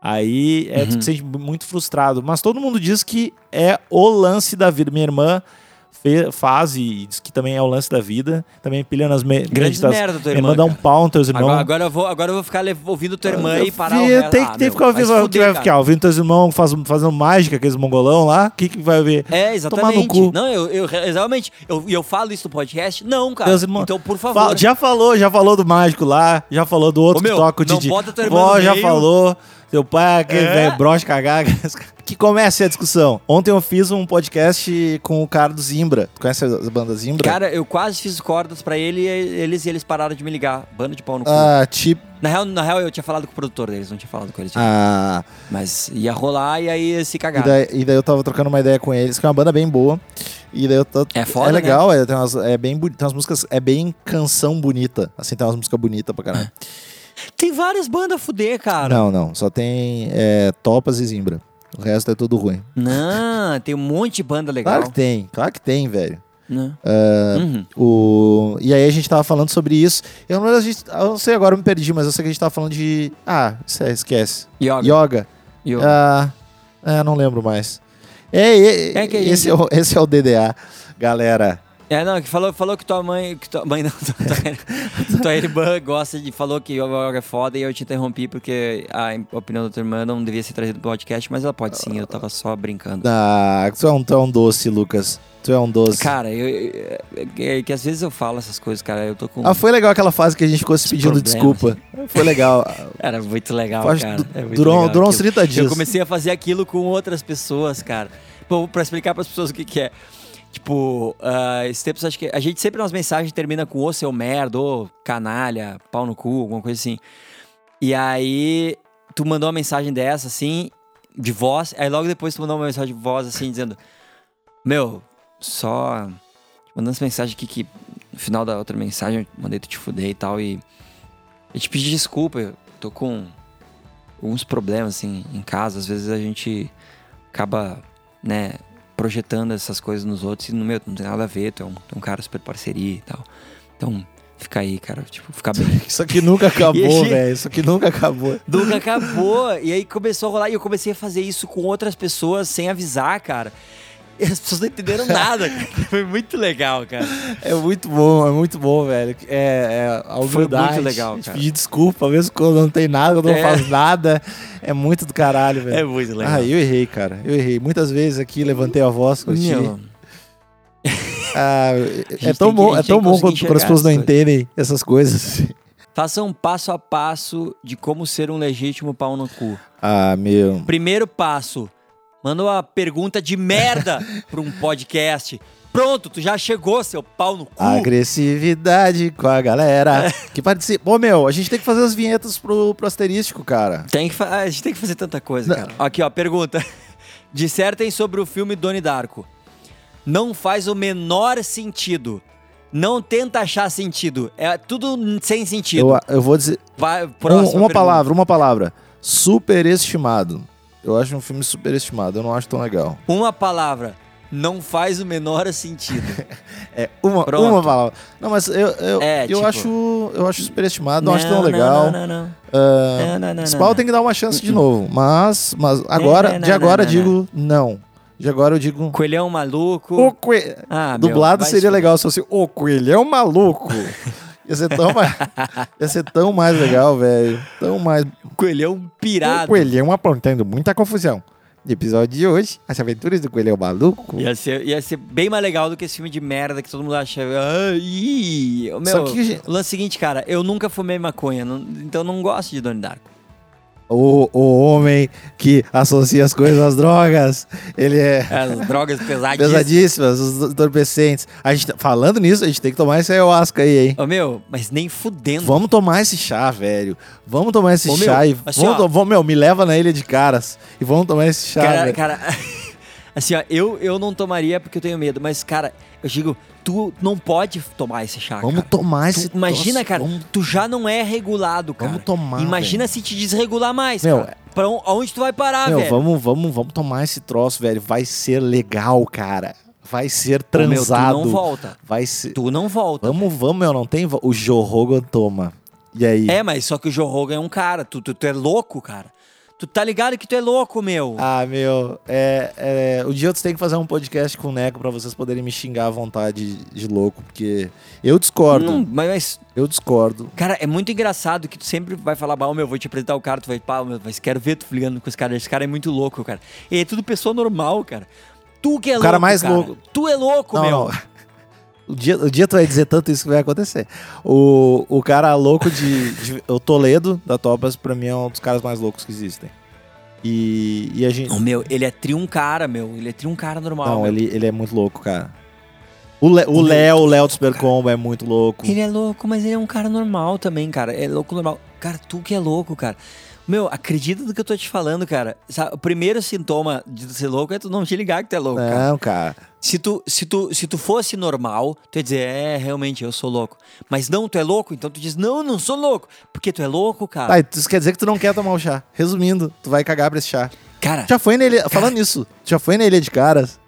Aí é, tu Uhum. te sente muito frustrado. Mas todo mundo diz que é o lance da vida. Minha irmã fe- faz e diz que também é o lance da vida. Também pilha nas me Grande meditações. merda, tua Minha irmã. dá um pau nos teus irmãos. Agora, agora eu vou, agora eu vou ficar ouvindo tua irmã e parar o Vi- resto. Tem, Ah, tem que ficar vai ouvindo, tu fuder, vai ficar ouvindo teus irmãos faz, fazendo mágica, aqueles mongolão lá. O que, que vai ver? É, Tomar no exatamente. cu. Não, eu, eu realmente. Eu, e eu falo isso no podcast? Não, cara. Irmãos- Então, por favor. Fala- já falou, já falou do mágico lá, já falou do outro Ô, meu, que toca o não Didi. bota tua irmã Vó já meio. falou. Teu pai, é aquele É? velho broche. Que comece a discussão. Ontem eu fiz um podcast com o cara do Zimbra. Tu conhece a banda Zimbra? Cara, eu quase fiz cordas pra ele e eles, e eles pararam de me ligar. Bando de pau no cu. Ah, tipo. Na, real, na real, eu tinha falado com o produtor deles, não tinha falado com eles. Ah, Mas ia rolar e aí se e cagaram. daí, e daí eu tava trocando uma ideia com eles, que é uma banda bem boa. E daí eu tô, É foda, É legal, é, tem, umas, é bem tem umas músicas, é bem canção bonita. Assim, tem umas músicas bonitas pra caralho. Tem várias bandas a fuder, cara. Não, não, só tem é, Topas e Zimbra. O resto é tudo ruim. Não, tem um monte de banda legal. Claro que tem, claro que tem, velho. Ah, Uhum. O... E aí a gente tava falando sobre isso. Eu não, gente- eu não sei agora, eu me perdi, mas eu sei que a gente tava falando de. Ah, isso é, esquece. Yoga. Yoga. Yoga. Ah, é, não lembro mais. É, é, É gente- esse, é o, esse é o DDA, galera. É, não, que falou, falou que tua mãe. Que tua mãe não, tua, tua irmã gosta de. Falou que yoga é foda e eu te interrompi porque a opinião da tua irmã não devia ser trazida pro podcast, mas ela pode sim, eu tava só brincando. Ah, tu é um, tu é um doce, Lucas. Tu é um doce. Cara, eu, eu- é que às vezes eu falo essas coisas, cara, eu tô com. Ah, foi legal aquela fase que a gente ficou se pedindo desculpa. Foi legal. Era muito legal, Faz- cara. É muito durou legal durou uns aquilo. 30 dias. Eu comecei a fazer aquilo com outras pessoas, cara. Bom, pra explicar pras pessoas o que, que é. Tipo, ah, esses tempos acho que. A gente sempre nas mensagens termina com ô seu merda, ô canalha, pau no cu, alguma coisa assim. E aí, tu mandou uma mensagem dessa, assim, de voz. Aí logo depois tu mandou uma mensagem de voz, assim, dizendo: Meu, só. Mandando essa mensagem aqui que no final da outra mensagem eu mandei tu te fuder e tal. E eu te pedi desculpa, eu tô com alguns problemas, assim, em casa. Às vezes a gente acaba, né, projetando essas coisas nos outros e no meu, não tem nada a ver, tu é um, tu é um cara super parceria e tal. Então, fica aí, cara, tipo, fica bem. Isso aqui nunca acabou, velho. Isso aqui nunca acabou. Nunca acabou. E aí começou a rolar e eu comecei a fazer isso com outras pessoas sem avisar, cara. E as pessoas não entenderam nada, cara. Foi muito legal, cara. É muito bom, é muito bom, velho. É, é a Foi humildade. muito legal, cara. Pedir desculpa, mesmo quando não tem nada, quando não É. faz nada. É muito do caralho, velho. É muito legal. Ah, eu errei, cara. Eu errei. Muitas vezes aqui levantei a voz com Ah, é tão que- bom, é gente tão tem que bom quando, quando as pessoas não entendem essas coisas. faça um passo a passo de como ser um legítimo pau no cu. Ah, meu. Primeiro passo, manda uma pergunta de merda pra um podcast. Pronto, tu já chegou, seu pau no cu. Agressividade com a galera que participa. Ô, meu, a gente tem que fazer as vinhetas pro, pro asterístico, cara. Tem que a gente tem que fazer tanta coisa, Não. cara. Aqui, ó, pergunta. Dissertem sobre o filme Doni Darko. Não faz o menor sentido. Não tenta achar sentido. É tudo sem sentido. Eu, eu vou dizer. Vai, um- próxima uma pergunta. palavra, uma palavra. Superestimado. Eu acho um filme superestimado. Eu não acho tão legal. Uma palavra. Não faz o menor sentido. É, uma, Pronto. uma palavra. Não, mas eu, eu, É, eu, tipo- acho, eu acho superestimado. Não, acho tão legal. Não, não, não. Ah, Não, não, não, não, não. tem que dar uma chance de novo. Mas, mas agora, não, de não, agora não, eu digo não. De agora eu digo. Coelhão maluco. O coelho. Ah, meu, Dublado vai seria se legal se fosse o coelhão maluco. Ia ser tão mais, ia ser tão mais legal, velho. Tão mais. Coelhão O pirado. coelhão apontando muita confusão. No episódio de hoje, as aventuras do coelhão maluco. Ia ser, ia ser bem mais legal do que esse filme de merda que todo mundo acha. Ah. Meu, Só que, o lance o seguinte, cara, eu nunca fumei maconha, não- então não gosto de Donnie Darko. O, o homem que associa as coisas às drogas, ele é As drogas pesadíssimas. pesadíssimas, os entorpecentes. A gente, tá- falando nisso, a gente tem que tomar esse ayahuasca aí, hein? Ô, meu, mas nem fudendo. Vamos tomar esse chá, velho. Vamos tomar esse Ô, meu, chá e. assim, vamos, ó. vamos, meu, me leva na ilha de caras e vamos tomar esse chá. Cara, velho. cara, assim, ó, eu, eu não tomaria porque eu tenho medo, mas, cara, eu digo, tu não pode tomar esse chá, Vamos cara. tomar Tu esse imagina, troço, cara, vamos- tu já não é regulado, cara. Vamos tomar, Imagina se te desregular mais, Meu, cara. Pra on- aonde tu vai parar, Meu, velho? vamos, vamos, vamos tomar esse troço, velho. Vai ser legal, cara. Vai ser Ô, meu, transado. tu não volta. Vai ser. Tu não volta. Vamos, vamos, meu, não tem. O Joe Rogan toma. E aí? É, mas só que o Joe Rogan é um cara. Tu, tu, tu é louco, cara. Tu tá ligado que tu é louco, meu. Ah, meu, é, é, o dia outros tem que fazer um podcast com o Neco pra vocês poderem me xingar à vontade de louco, porque eu discordo, Não, mas, eu discordo. cara, é muito engraçado que tu sempre vai falar, bah, ô, meu, vou te apresentar o cara, tu vai, pá, meu, mas quero ver tu ligando com esse cara. Esse cara é muito louco, cara. E é tudo pessoa normal, cara. Tu que é O louco. cara mais louco. Tu é louco, Não, meu. não. O dia, o dia tu vai dizer tanto isso que vai acontecer. O, o cara louco de, de- O Toledo da Topas, pra mim, é um dos caras mais loucos que existem. E, e a gente. Ô, meu, ele é tri um cara, meu. Ele é tri um cara normal. Não, meu. ele, ele é muito louco, cara. O Le- o Léo, o Léo do Super Combo é muito louco. Ele é louco, mas ele é um cara normal também, cara. É louco normal. Cara, tu que é louco, cara. Meu, acredita no que eu tô te falando, cara. Sabe, o primeiro sintoma de ser louco é tu não te ligar que tu é louco, cara. Não, cara. Se tu, se, tu, se tu fosse normal, tu ia dizer, é, realmente, eu sou louco. Mas não, tu é louco, então tu diz, não, não sou louco. Porque tu é louco, cara. Tá, isso quer dizer que tu não quer tomar o chá. Resumindo, tu vai cagar pra esse chá. Cara, Já foi na ilha. Falando nisso, já foi na ilha de caras?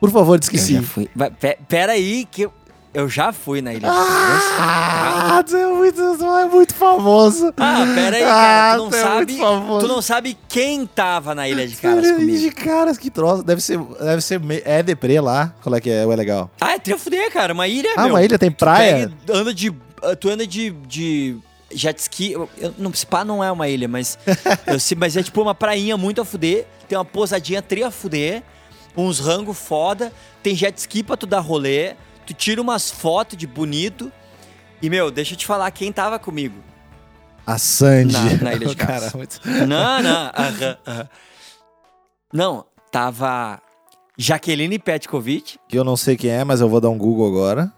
Por favor, que eu já fui. Vai, pera aí, que eu, eu já fui na Ilha de Caras. Ah, tu é muito, tu é muito famoso. Ah, pera aí, cara. Tu não Ah, tu é sabe. famoso. Tu não sabe quem tava na Ilha de Caras Ilha comigo. de caras, que troço. Deve ser, deve ser é deprê lá. Qual é que é? Ou é legal? Ah, é trifuder, cara. Uma ilha, Ah, meu. uma ilha tem praia? E anda de. ah, Tu anda de. de jet ski. Eu, não, Spa não é uma ilha, mas. eu sei, mas é tipo uma prainha muito a fuder. Tem uma pousadinha tri a fuder. Uns rango foda. Tem jet ski pra tu dar rolê. Tu tira umas fotos de bonito. E, meu, deixa eu te falar quem tava comigo. A Sandy. Na- na Ilha de Cara, Caras. muito- Não, não. aham, aham. Não, tava Jaqueline Petkovic. Que eu não sei quem é, mas eu vou dar um Google agora.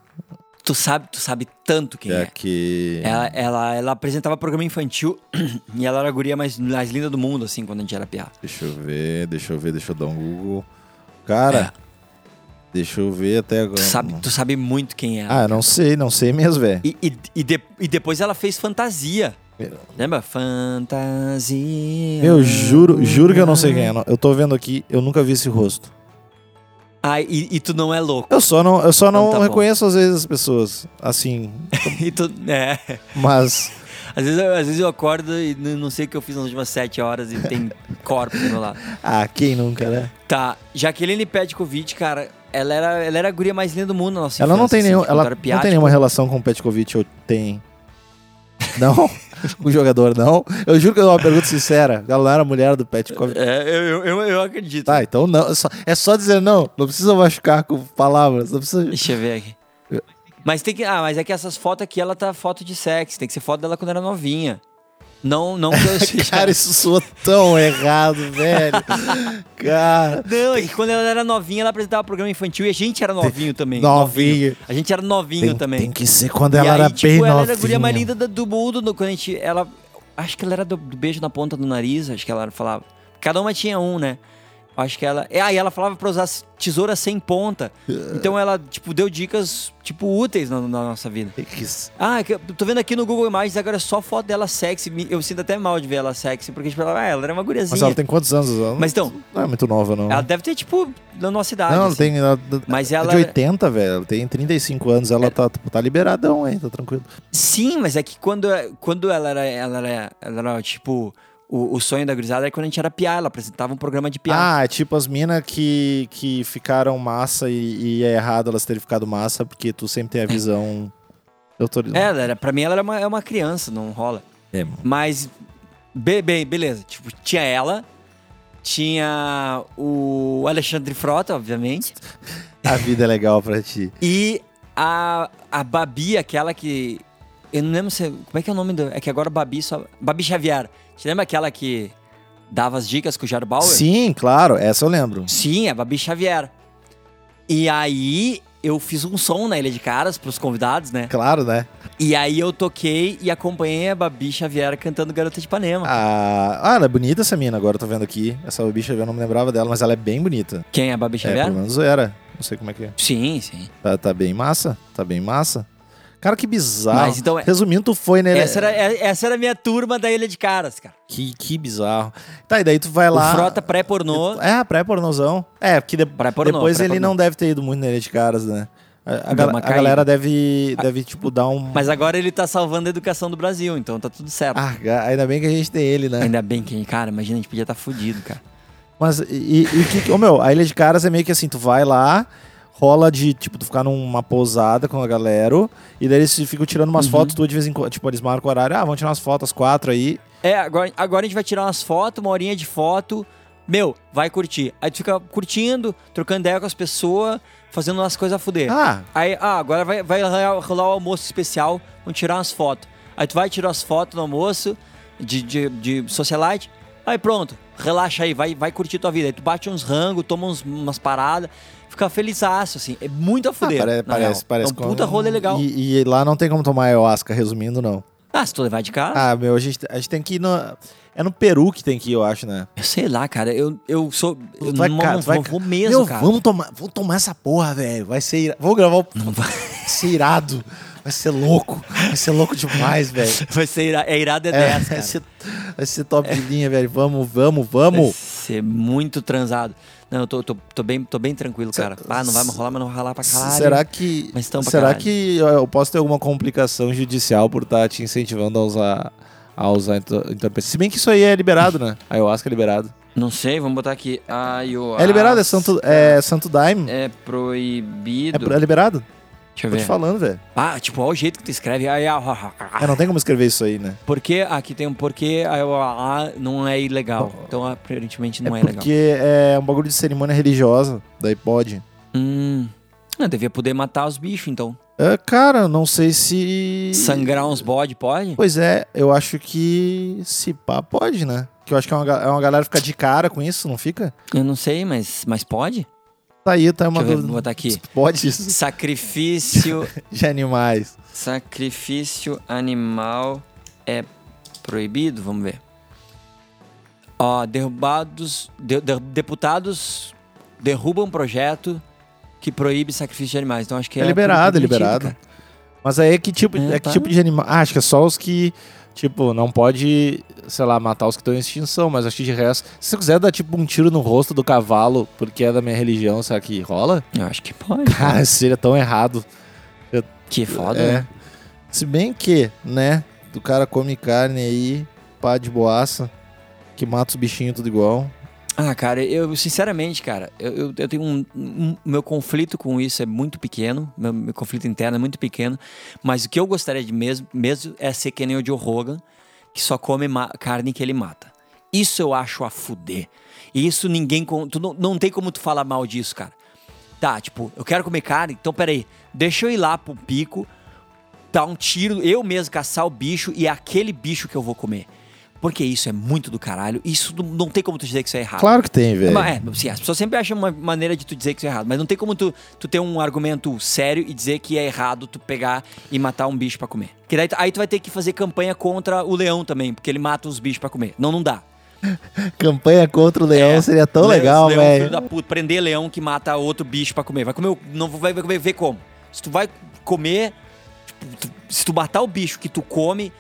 Tu sabe, tu sabe tanto quem É é. que. Ela, ela, ela apresentava programa infantil e ela era a guria mais, mais linda do mundo, assim, quando a gente era piá. Deixa eu ver, deixa eu ver, deixa eu dar um Google. Cara, deixa eu ver até agora. Tu sabe, tu sabe muito quem é. Ah, não sei, não sei mesmo, velho. E, e, e, de- e depois ela fez fantasia. Lembra? Fantasia. Eu juro, juro que eu não sei quem é. não. Eu tô vendo aqui, eu nunca vi esse rosto. Ah, e, e tu não é louco. Eu só não, eu só não Então tá bom. reconheço às vezes as pessoas, assim, e tu, é. mas Às vezes, eu, às vezes eu acordo e não sei o que eu fiz nas últimas sete horas e tem corpo do meu lado. ah, quem nunca, né? Tá, Jaqueline Petkovic, cara, ela era, ela era a guria mais linda do mundo na nossa Ela não infância, tem assim, nenhum, ela não tem nenhuma relação com o Petkovic, eu tenho. Não? o jogador, não? Eu juro que é uma pergunta sincera. Ela não era mulher do Petkovic. É, eu, eu, eu, eu acredito. Tá, então não. É só, é só dizer não. Não precisa machucar com palavras. Não precisa. Deixa eu ver aqui. Mas tem que. Ah, mas é que essas fotos aqui, ela tá foto de sexo. Tem que ser foto dela quando era novinha. Não, não que eu seja. Cara, isso soa tão errado, velho. Cara. Não, é que quando ela era novinha, ela apresentava programa infantil e a gente era novinho também. Novinho. A gente era novinho Tem, também. tem que ser quando e ela aí, era tipo, bem ela novinha. era a guria mais linda do- do mundo. Quando a gente. Ela. Acho que ela era do, do beijo na ponta do nariz, acho que ela falava. Cada uma tinha um, né? Acho que ela. É, aí ela falava pra usar tesoura sem ponta. Então ela, tipo, deu dicas, tipo, úteis na, na nossa vida. Ah, é que tô vendo aqui no Google Imagens agora é só foto dela sexy. Eu sinto até mal de ver ela sexy, porque, tipo, ela, ah, ela era uma guriazinha. Mas ela tem quantos anos? Ela Mas então- Não é muito nova, não. Ela deve ter, tipo, na nossa idade. não, ela assim. tem. Ela, Mas é ela. de 80, velho. Ela tem 35 anos. Ela É. tá, tá liberadão aí, tá tranquilo. Sim, mas é que quando, quando ela era, ela era, ela era tipo, o, o sonho da gurizada era quando a gente era piá, ela apresentava um programa de piá. Ah, é tipo as minas que, que ficaram massa e, e é errado elas terem ficado massa, porque tu sempre tem a visão. Eu tô. É, era, pra mim ela era uma, é uma criança, não rola. É, Mas, be- bem, beleza. Tipo, tinha ela, tinha o Alexandre Frota, obviamente, a vida é legal pra ti. e a, a Babi, aquela que... Eu não lembro se... Como é que é o nome do... É que agora Babi só... Babi Xavier. Você lembra aquela que dava as dicas com o Jair Bauer? Sim, claro, essa eu lembro. Sim, é a Babi Xavier. E aí eu fiz um som na Ilha de Caras pros convidados, né? Claro, né? E aí eu toquei e acompanhei a Babi Xavier cantando Garota de Ipanema. Ah, ah, ela é bonita essa mina, agora eu tô vendo aqui. Essa bicha eu não me lembrava dela, mas ela é bem bonita. Quem é a Babi É, Xavier? pelo menos era. Não sei como é que é. sim, sim. Tá, tá bem massa, tá bem massa. Cara, que bizarro. Mas então é- Resumindo, tu foi nele. Essa era, é- essa era a minha turma da Ilha de Caras, cara. Que, que bizarro. Tá, e daí tu vai lá. O Frota pré-pornô. É, pré-pornozão. É, porque de- Pré-pornô, depois ele não deve ter ido muito nele de caras, né? A, a gal- a galera deve, deve, tipo, dar um. Mas agora ele tá salvando a educação do Brasil, então tá tudo certo. Ah, ainda bem que a gente tem ele, né? Ainda bem que, cara, imagina, a gente podia estar fudido, cara. Mas, e, o que. que- Ô, meu, a Ilha de Caras é meio que assim: tu vai lá, rola de, tipo, tu ficar numa pousada com a galera, e daí eles ficam tirando umas Uhum. fotos tu de vez em quando. Tipo, eles marcam o horário, ah, vamos tirar umas fotos, as quatro aí. É, agora, agora a gente vai tirar umas fotos, uma horinha de foto. Meu, vai curtir. Aí tu fica curtindo, trocando ideia com as pessoas, fazendo umas coisas a fuder. Ah, Aí, ah, agora vai, vai rolar rolar o almoço especial, vamos tirar umas fotos. Aí tu vai tirar as fotos no almoço de, de, de socialite, aí pronto, relaxa aí, vai, vai curtir tua vida. Aí tu bate uns rangos, toma uns- umas paradas, fica felizaço, assim. É muito a ah, fuder. pare- na parece, real. parece. É um puta com- rolê legal. E, e lá não tem como tomar ayahuasca, resumindo, não. Ah, se tu levar de casa, Ah, meu, a gente, a gente tem que ir no. É no Peru que tem que ir, eu acho, né? eu sei lá, cara, eu, eu sou. Eu vai, não, cara, não vai- vou, vou mesmo, Meu, cara. vamos tomar, vamos tomar essa porra, velho. Vai ser ira... Vamos gravar o. Não vai, Vai ser irado. Vai ser louco. Vai ser louco demais, velho. vai ser ira- é irado é, É, 10, vai, cara. ser, vai ser top de linha, velho. Vamos, vamos, Vai vamos. ser muito transado. Não, eu tô, tô, tô, bem, tô bem tranquilo, cara. Ah, não vai rolar, mas não vai rolar pra caralho. Será que. Mas tão pra será caralho. que eu posso ter alguma complicação judicial por estar te incentivando a usar, a usar ento- entorpecente? Se bem que isso aí é liberado, né? A ayahuasca é liberado. Não sei, vamos botar aqui. Ayahuasca É liberado, é Santo, é Santo Daime. É É, proibido. é liberado? Deixa eu Tô ver. te falando, velho. Ah, tipo, olha o jeito que tu escreve. É, não tem como escrever isso aí, né? Porque aqui tem um porquê ayahuasca não é ilegal. Então, aparentemente, não é, é legal. porque é um bagulho de cerimônia religiosa, daí pode. Hum. Eu devia poder matar os bichos, então. É, cara, não sei se. Sangrar uns bode, pode? Pois é, eu acho que se pá, pode, né? Que eu acho que é uma, é uma galera que fica de cara com isso, não fica? Eu não sei, mas, mas pode? Tá aí, tá uma dúvida. vou botar aqui. Pode Sacrifício, de animais. sacrifício animal é proibido? Vamos ver. Ó, derrubados, de- de- deputados derrubam projeto que proíbe sacrifício de animais. Então acho que É é, liberado, é liberado. cara. Mas aí é que tipo, É, é, que tá. tipo de animal? Ah, acho que é só os que, tipo, não pode, sei lá, matar os que estão em extinção, mas acho que de resto. Se você quiser dar tipo um tiro no rosto do cavalo porque é da minha religião, será que rola? Eu acho que pode. Cara, isso seria tão errado. que foda, é. né? Se bem que, né, do cara come carne aí, pá de boaça, que mata os bichinhos tudo igual. Ah, cara, eu sinceramente, cara, eu, eu, eu tenho um, um- Meu conflito com isso é muito pequeno, meu, meu conflito interno é muito pequeno, mas o que eu gostaria de mesmo, mesmo é ser que nem o Joe Rogan, que só come carne que ele mata. Isso eu acho a fuder. E isso ninguém. Tu não, não tem como tu falar mal disso, cara. Tá, tipo, eu quero comer carne, então peraí, deixa eu ir lá pro pico, dar um tiro, eu mesmo caçar o bicho e é aquele bicho que eu vou comer. Porque isso é muito do caralho. Isso não, tem como tu dizer que isso é errado. Claro que tem, velho. Mas, é, sim, as pessoas sempre acham uma maneira de tu dizer que isso é errado. Mas não tem como tu, tu ter um argumento sério e dizer que é errado tu pegar e matar um bicho pra comer. Que daí aí tu vai ter que fazer campanha contra o leão também, porque ele mata os bichos pra comer. Não, não dá. Campanha contra o leão É, seria tão leão- legal, velho. prender leão que mata outro bicho pra comer. Vai comer, não vai, vai ver como. Se tu vai comer, tipo, tu- se tu matar o bicho que tu come,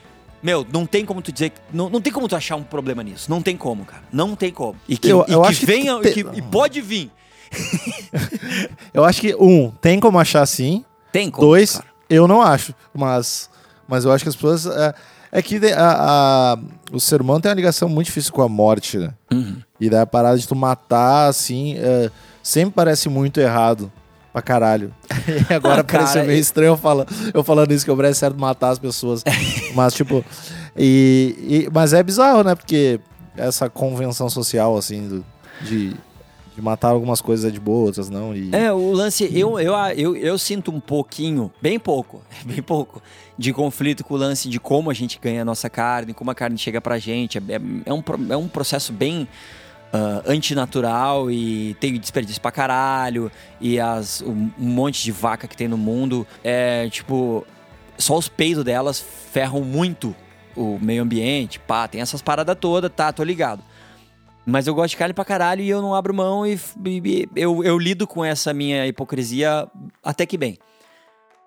meu, não tem como tu dizer, que- não, não tem como tu achar um problema nisso. Não tem como, cara. Não tem como. E que, Eu- e eu que acho que venha, te- e que- e pode vir. Eu acho que, um, tem como achar sim. Tem como. Dois, cara. eu não acho. Mas, mas eu acho que as pessoas. É, é que a- a- o ser humano tem uma ligação muito difícil com a morte, né? Uhum. E daí a parada de tu matar, assim, é, sempre parece muito errado. Pra caralho. E agora Ah, cara, pareceu meio e- estranho eu falando, eu falando isso, que eu parece certo matar as pessoas. mas, tipo. E, e- mas é bizarro, né? Porque essa convenção social, assim, do- de, de matar algumas coisas é de boa, outras não. E, É, o lance, eu, eu, eu, eu sinto um pouquinho, bem pouco, bem pouco, de conflito com o lance de como a gente ganha a nossa carne, como a carne chega pra gente. É, é- é um, é um processo bem ah, antinatural e tem desperdício pra caralho. E as, um, monte de vaca que tem no mundo. É tipo, só os peidos delas ferram muito o meio ambiente. Pá, tem essas paradas todas, tá, tô ligado. Mas eu gosto de carne pra caralho e eu não abro mão e- e eu, eu lido com essa minha hipocrisia até que bem.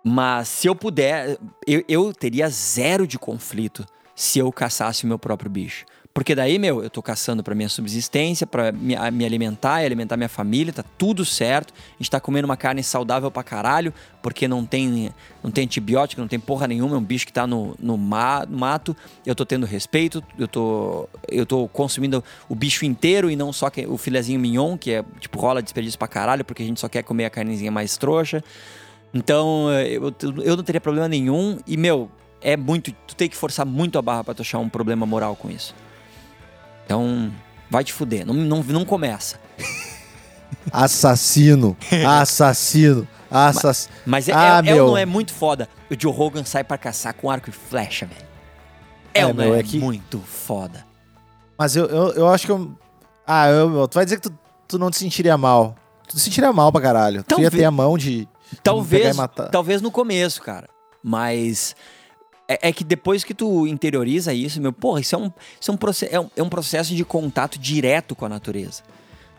Mas se eu puder, eu, eu teria zero de conflito se eu caçasse o meu próprio bicho. Porque daí, meu, eu tô caçando pra minha subsistência, pra me, me alimentar e alimentar minha família, tá tudo certo. A gente tá comendo uma carne saudável pra caralho, porque não tem, não tem antibiótico, não tem porra nenhuma, é um bicho que tá no, no, ma- mato. Eu tô tendo respeito, eu tô, eu tô consumindo o bicho inteiro e não só que- o filezinho mignon, que é tipo rola desperdício pra caralho, porque a gente só quer comer a carnezinha mais trouxa. Então, eu, eu não teria problema nenhum. E, meu, é muito. Tu tem que forçar muito a barra pra tu achar um problema moral com isso. Então, vai te fuder. Não, não, não começa. Assassino, assassino, assassino. Mas é, Ah, é- é meu. não é muito foda? O Joe Rogan sai pra caçar com arco e flecha, velho. É, É, meu, é, é que- muito foda? Mas eu, eu, eu acho que eu. Ah, eu, tu vai dizer que tu, tu não te sentiria mal. Tu te sentiria mal pra caralho. Tu ia Talvez- ter a mão de. Talvez, matar. talvez no começo, cara. Mas é, é que depois que tu interioriza isso, meu, porra, isso é um, isso é um, é um, é um processo de contato direto com a natureza.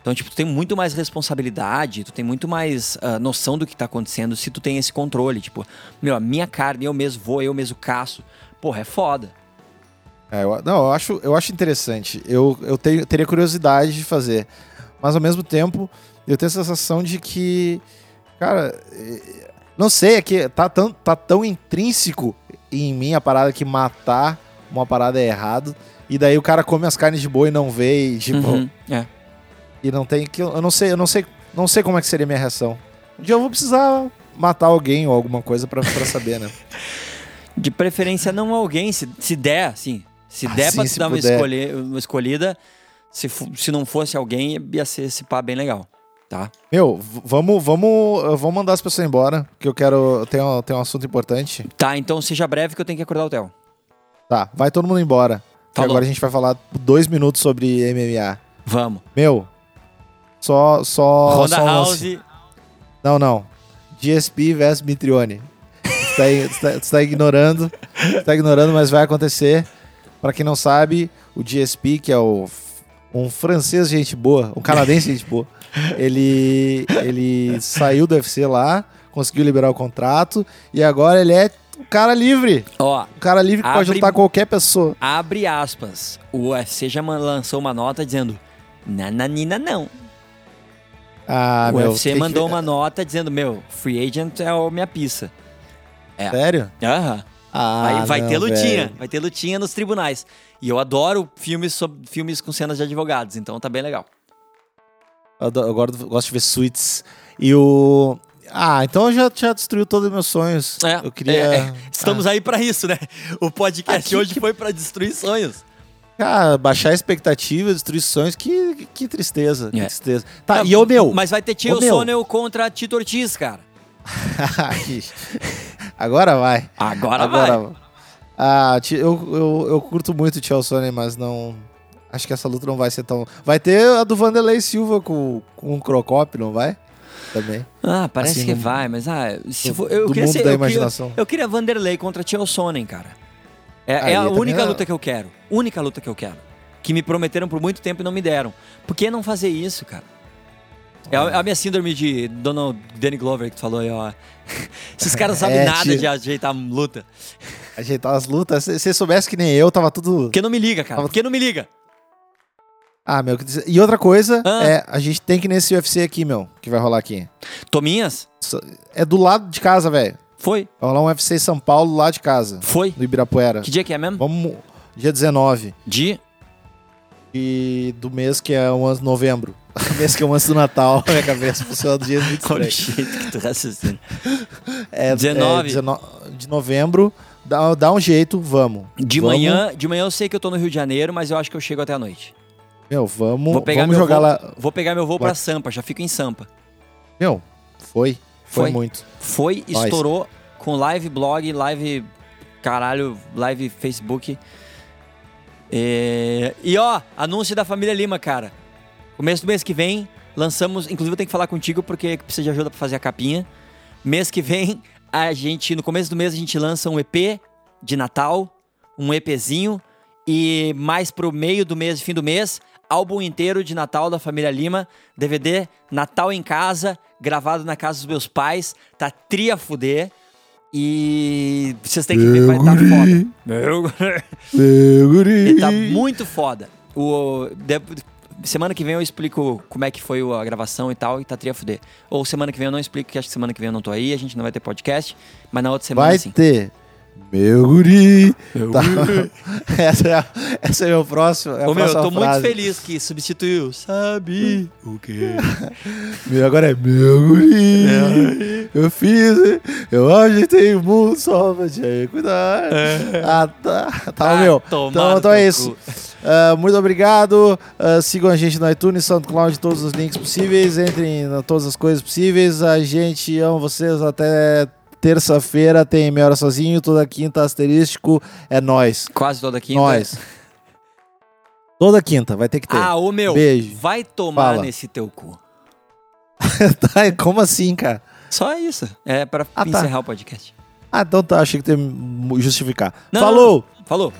Então, tipo, tu tem muito mais responsabilidade, tu tem muito mais ah, noção do que tá acontecendo se tu tem esse controle. Tipo, meu, a minha carne, eu mesmo vou, eu mesmo caço. Porra, é foda. É, eu- não, eu acho, eu acho interessante. Eu, eu tenho, teria curiosidade de fazer. Mas ao mesmo tempo, eu tenho a sensação de que. Cara, eh, não sei, é que tá tão, tá tão intrínseco em mim a parada que matar uma parada é errado. E daí o cara come as carnes de boi e não vê, e tipo. Uhum, é. E não tem que. Eu não sei, eu não sei, não sei como é que seria minha reação. Um dia eu vou precisar matar alguém ou alguma coisa pra, pra saber, né? De preferência não alguém, se, se der, assim. Se Ah, der sim, pra se te dar uma, puder. escolhe- uma escolhida, se, se não fosse alguém, ia ser esse pá bem legal, tá? Meu, vamos, vamos, vamos mandar as pessoas embora, que eu quero. Eu tenho, tenho um assunto importante. Tá, então seja breve que eu tenho que acordar o Theo. Tá, vai todo mundo embora. Falou. agora a gente vai falar dois minutos sobre MMA. Vamos. Meu, Só, só. Ronda só um House. lance. Não, não. GSP versus Mitrione. Você tá, tá- tá ignorando. Você tá ignorando, mas vai acontecer. Pra quem não sabe, o GSP, que é o, um francês gente boa, um canadense gente boa, ele, ele saiu do UFC lá, conseguiu liberar o contrato e agora ele é um cara livre. Ó, Um cara livre que pode Abre- lutar qualquer pessoa. abre aspas. O UFC já lançou uma nota dizendo. Nananina não. Ah, o meu. UFC tem que- mandou uma nota dizendo, meu, free agent é a minha pista. Sério? Aham. Ah, vai vai não, ter lutinha, velho. vai ter lutinha nos tribunais. E eu adoro filmes, sobre, filmes com cenas de advogados, então tá bem legal. Eu Agora gosto de ver suítes. E o. Ah, então já, já destruiu todos os meus sonhos. É, eu queria. é, é. Estamos aí pra isso, né? O podcast Aqui hoje que- foi pra destruir sonhos. Cara, baixar a expectativa, destruir sonhos, que, que tristeza. Que É. tristeza. Tá, e o meu? Mas vai ter Tio. Sonel contra Tito Ortiz, cara. Agora vai. Agora, vai. Ah, ti- eu, eu, eu curto muito o Chelsea, mas não. Acho que essa luta não vai ser tão. Vai ter a do Vanderlei Silva com, com o Crocop, não vai? Também. Ah, parece Assim, que no- vai, mas ah, se do- for, eu do queria mundo ser, da eu imaginação. Queria, eu queria Vanderlei contra Tio Sonnen, cara. É, Aí é a também única é- luta que eu quero. Única luta que eu quero. Que me prometeram por muito tempo e não me deram. Por que não fazer isso, cara? É a, é a minha síndrome de Donald Danny Glover que tu falou aí, ó. Esses caras não sabem É, nada tio. de ajeitar luta. Ajeitar as lutas. Se você soubesse que nem eu, tava tudo. Por que não me liga, cara? Por que não me liga? Ah, meu. E outra coisa Ah. é, a gente tem que ir nesse UFC aqui, meu, que vai rolar aqui. Tominhas? É do lado de casa, velho. Foi? Vai rolar um UFC São Paulo lá de casa, Foi? no Ibirapuera. Que dia que é mesmo? Vamos. Dia 19 De? e do mês que é um ano de novembro. O mês que é um antes do Natal. Minha cabeça funciona do dia muito Olha o jeito que tu raciocina. É, 19. é 19 de novembro. Dá, dá um jeito, vamos. De Vamos. manhã, de manhã eu sei que eu tô no Rio de Janeiro, mas eu acho que eu chego até a noite. Meu, vamos, Vou pegar vamos jogar voo, lá. Vou pegar meu voo Vai. pra Sampa, já fico em Sampa. Meu, foi. Foi, Foi. muito. Foi, Nós. estourou com live blog, live caralho, live Facebook. É, E ó, anúncio da família Lima, cara. Começo do mês que vem, lançamos. Inclusive, eu tenho que falar contigo porque precisa de ajuda pra fazer a capinha. Mês que vem, a gente, no começo do mês, a gente lança um EP de Natal, um EPzinho. E mais pro meio do mês, fim do mês, álbum inteiro de Natal da família Lima, DVD Natal em casa, gravado na casa dos meus pais, tá tria fuder. E vocês têm que ver, vai estar tá foda. Meu Meu guri. ele tá muito foda. O, de- semana que vem eu explico como é que foi a gravação e tal, e tá tria fuder. Ou semana que vem eu não explico, que acho que semana que vem eu não tô aí, a gente não vai ter podcast, mas na outra semana Vai sim. ter. Meu guri. Tá. essa, é, a- essa é meu próximo. É a Ô meu, eu tô muito frase. feliz que substituiu. Sabe o quê? Meu, agora é meu guri. Eu fiz, eu ajeitei o mundo só pra te cuidar. Ah, tá. Tá, Ah, meu. Então, então é isso. cu. Ah, muito obrigado. Ah, sigam a gente no iTunes, SoundCloud, todos os links possíveis. Entrem em todas as coisas possíveis. A gente ama vocês até terça-feira. Tem meia hora sozinho. Toda quinta, asterístico. É nós. Quase toda quinta. Nós. Toda quinta vai ter que ter. Ah, ô meu, Beijo. vai tomar Fala. nesse teu cu. Tá, Como assim, cara? Só isso. É pra Ah, tá. encerrar o podcast. Ah, então tá. Achei que tem que justificar. Não, Falou! Falou.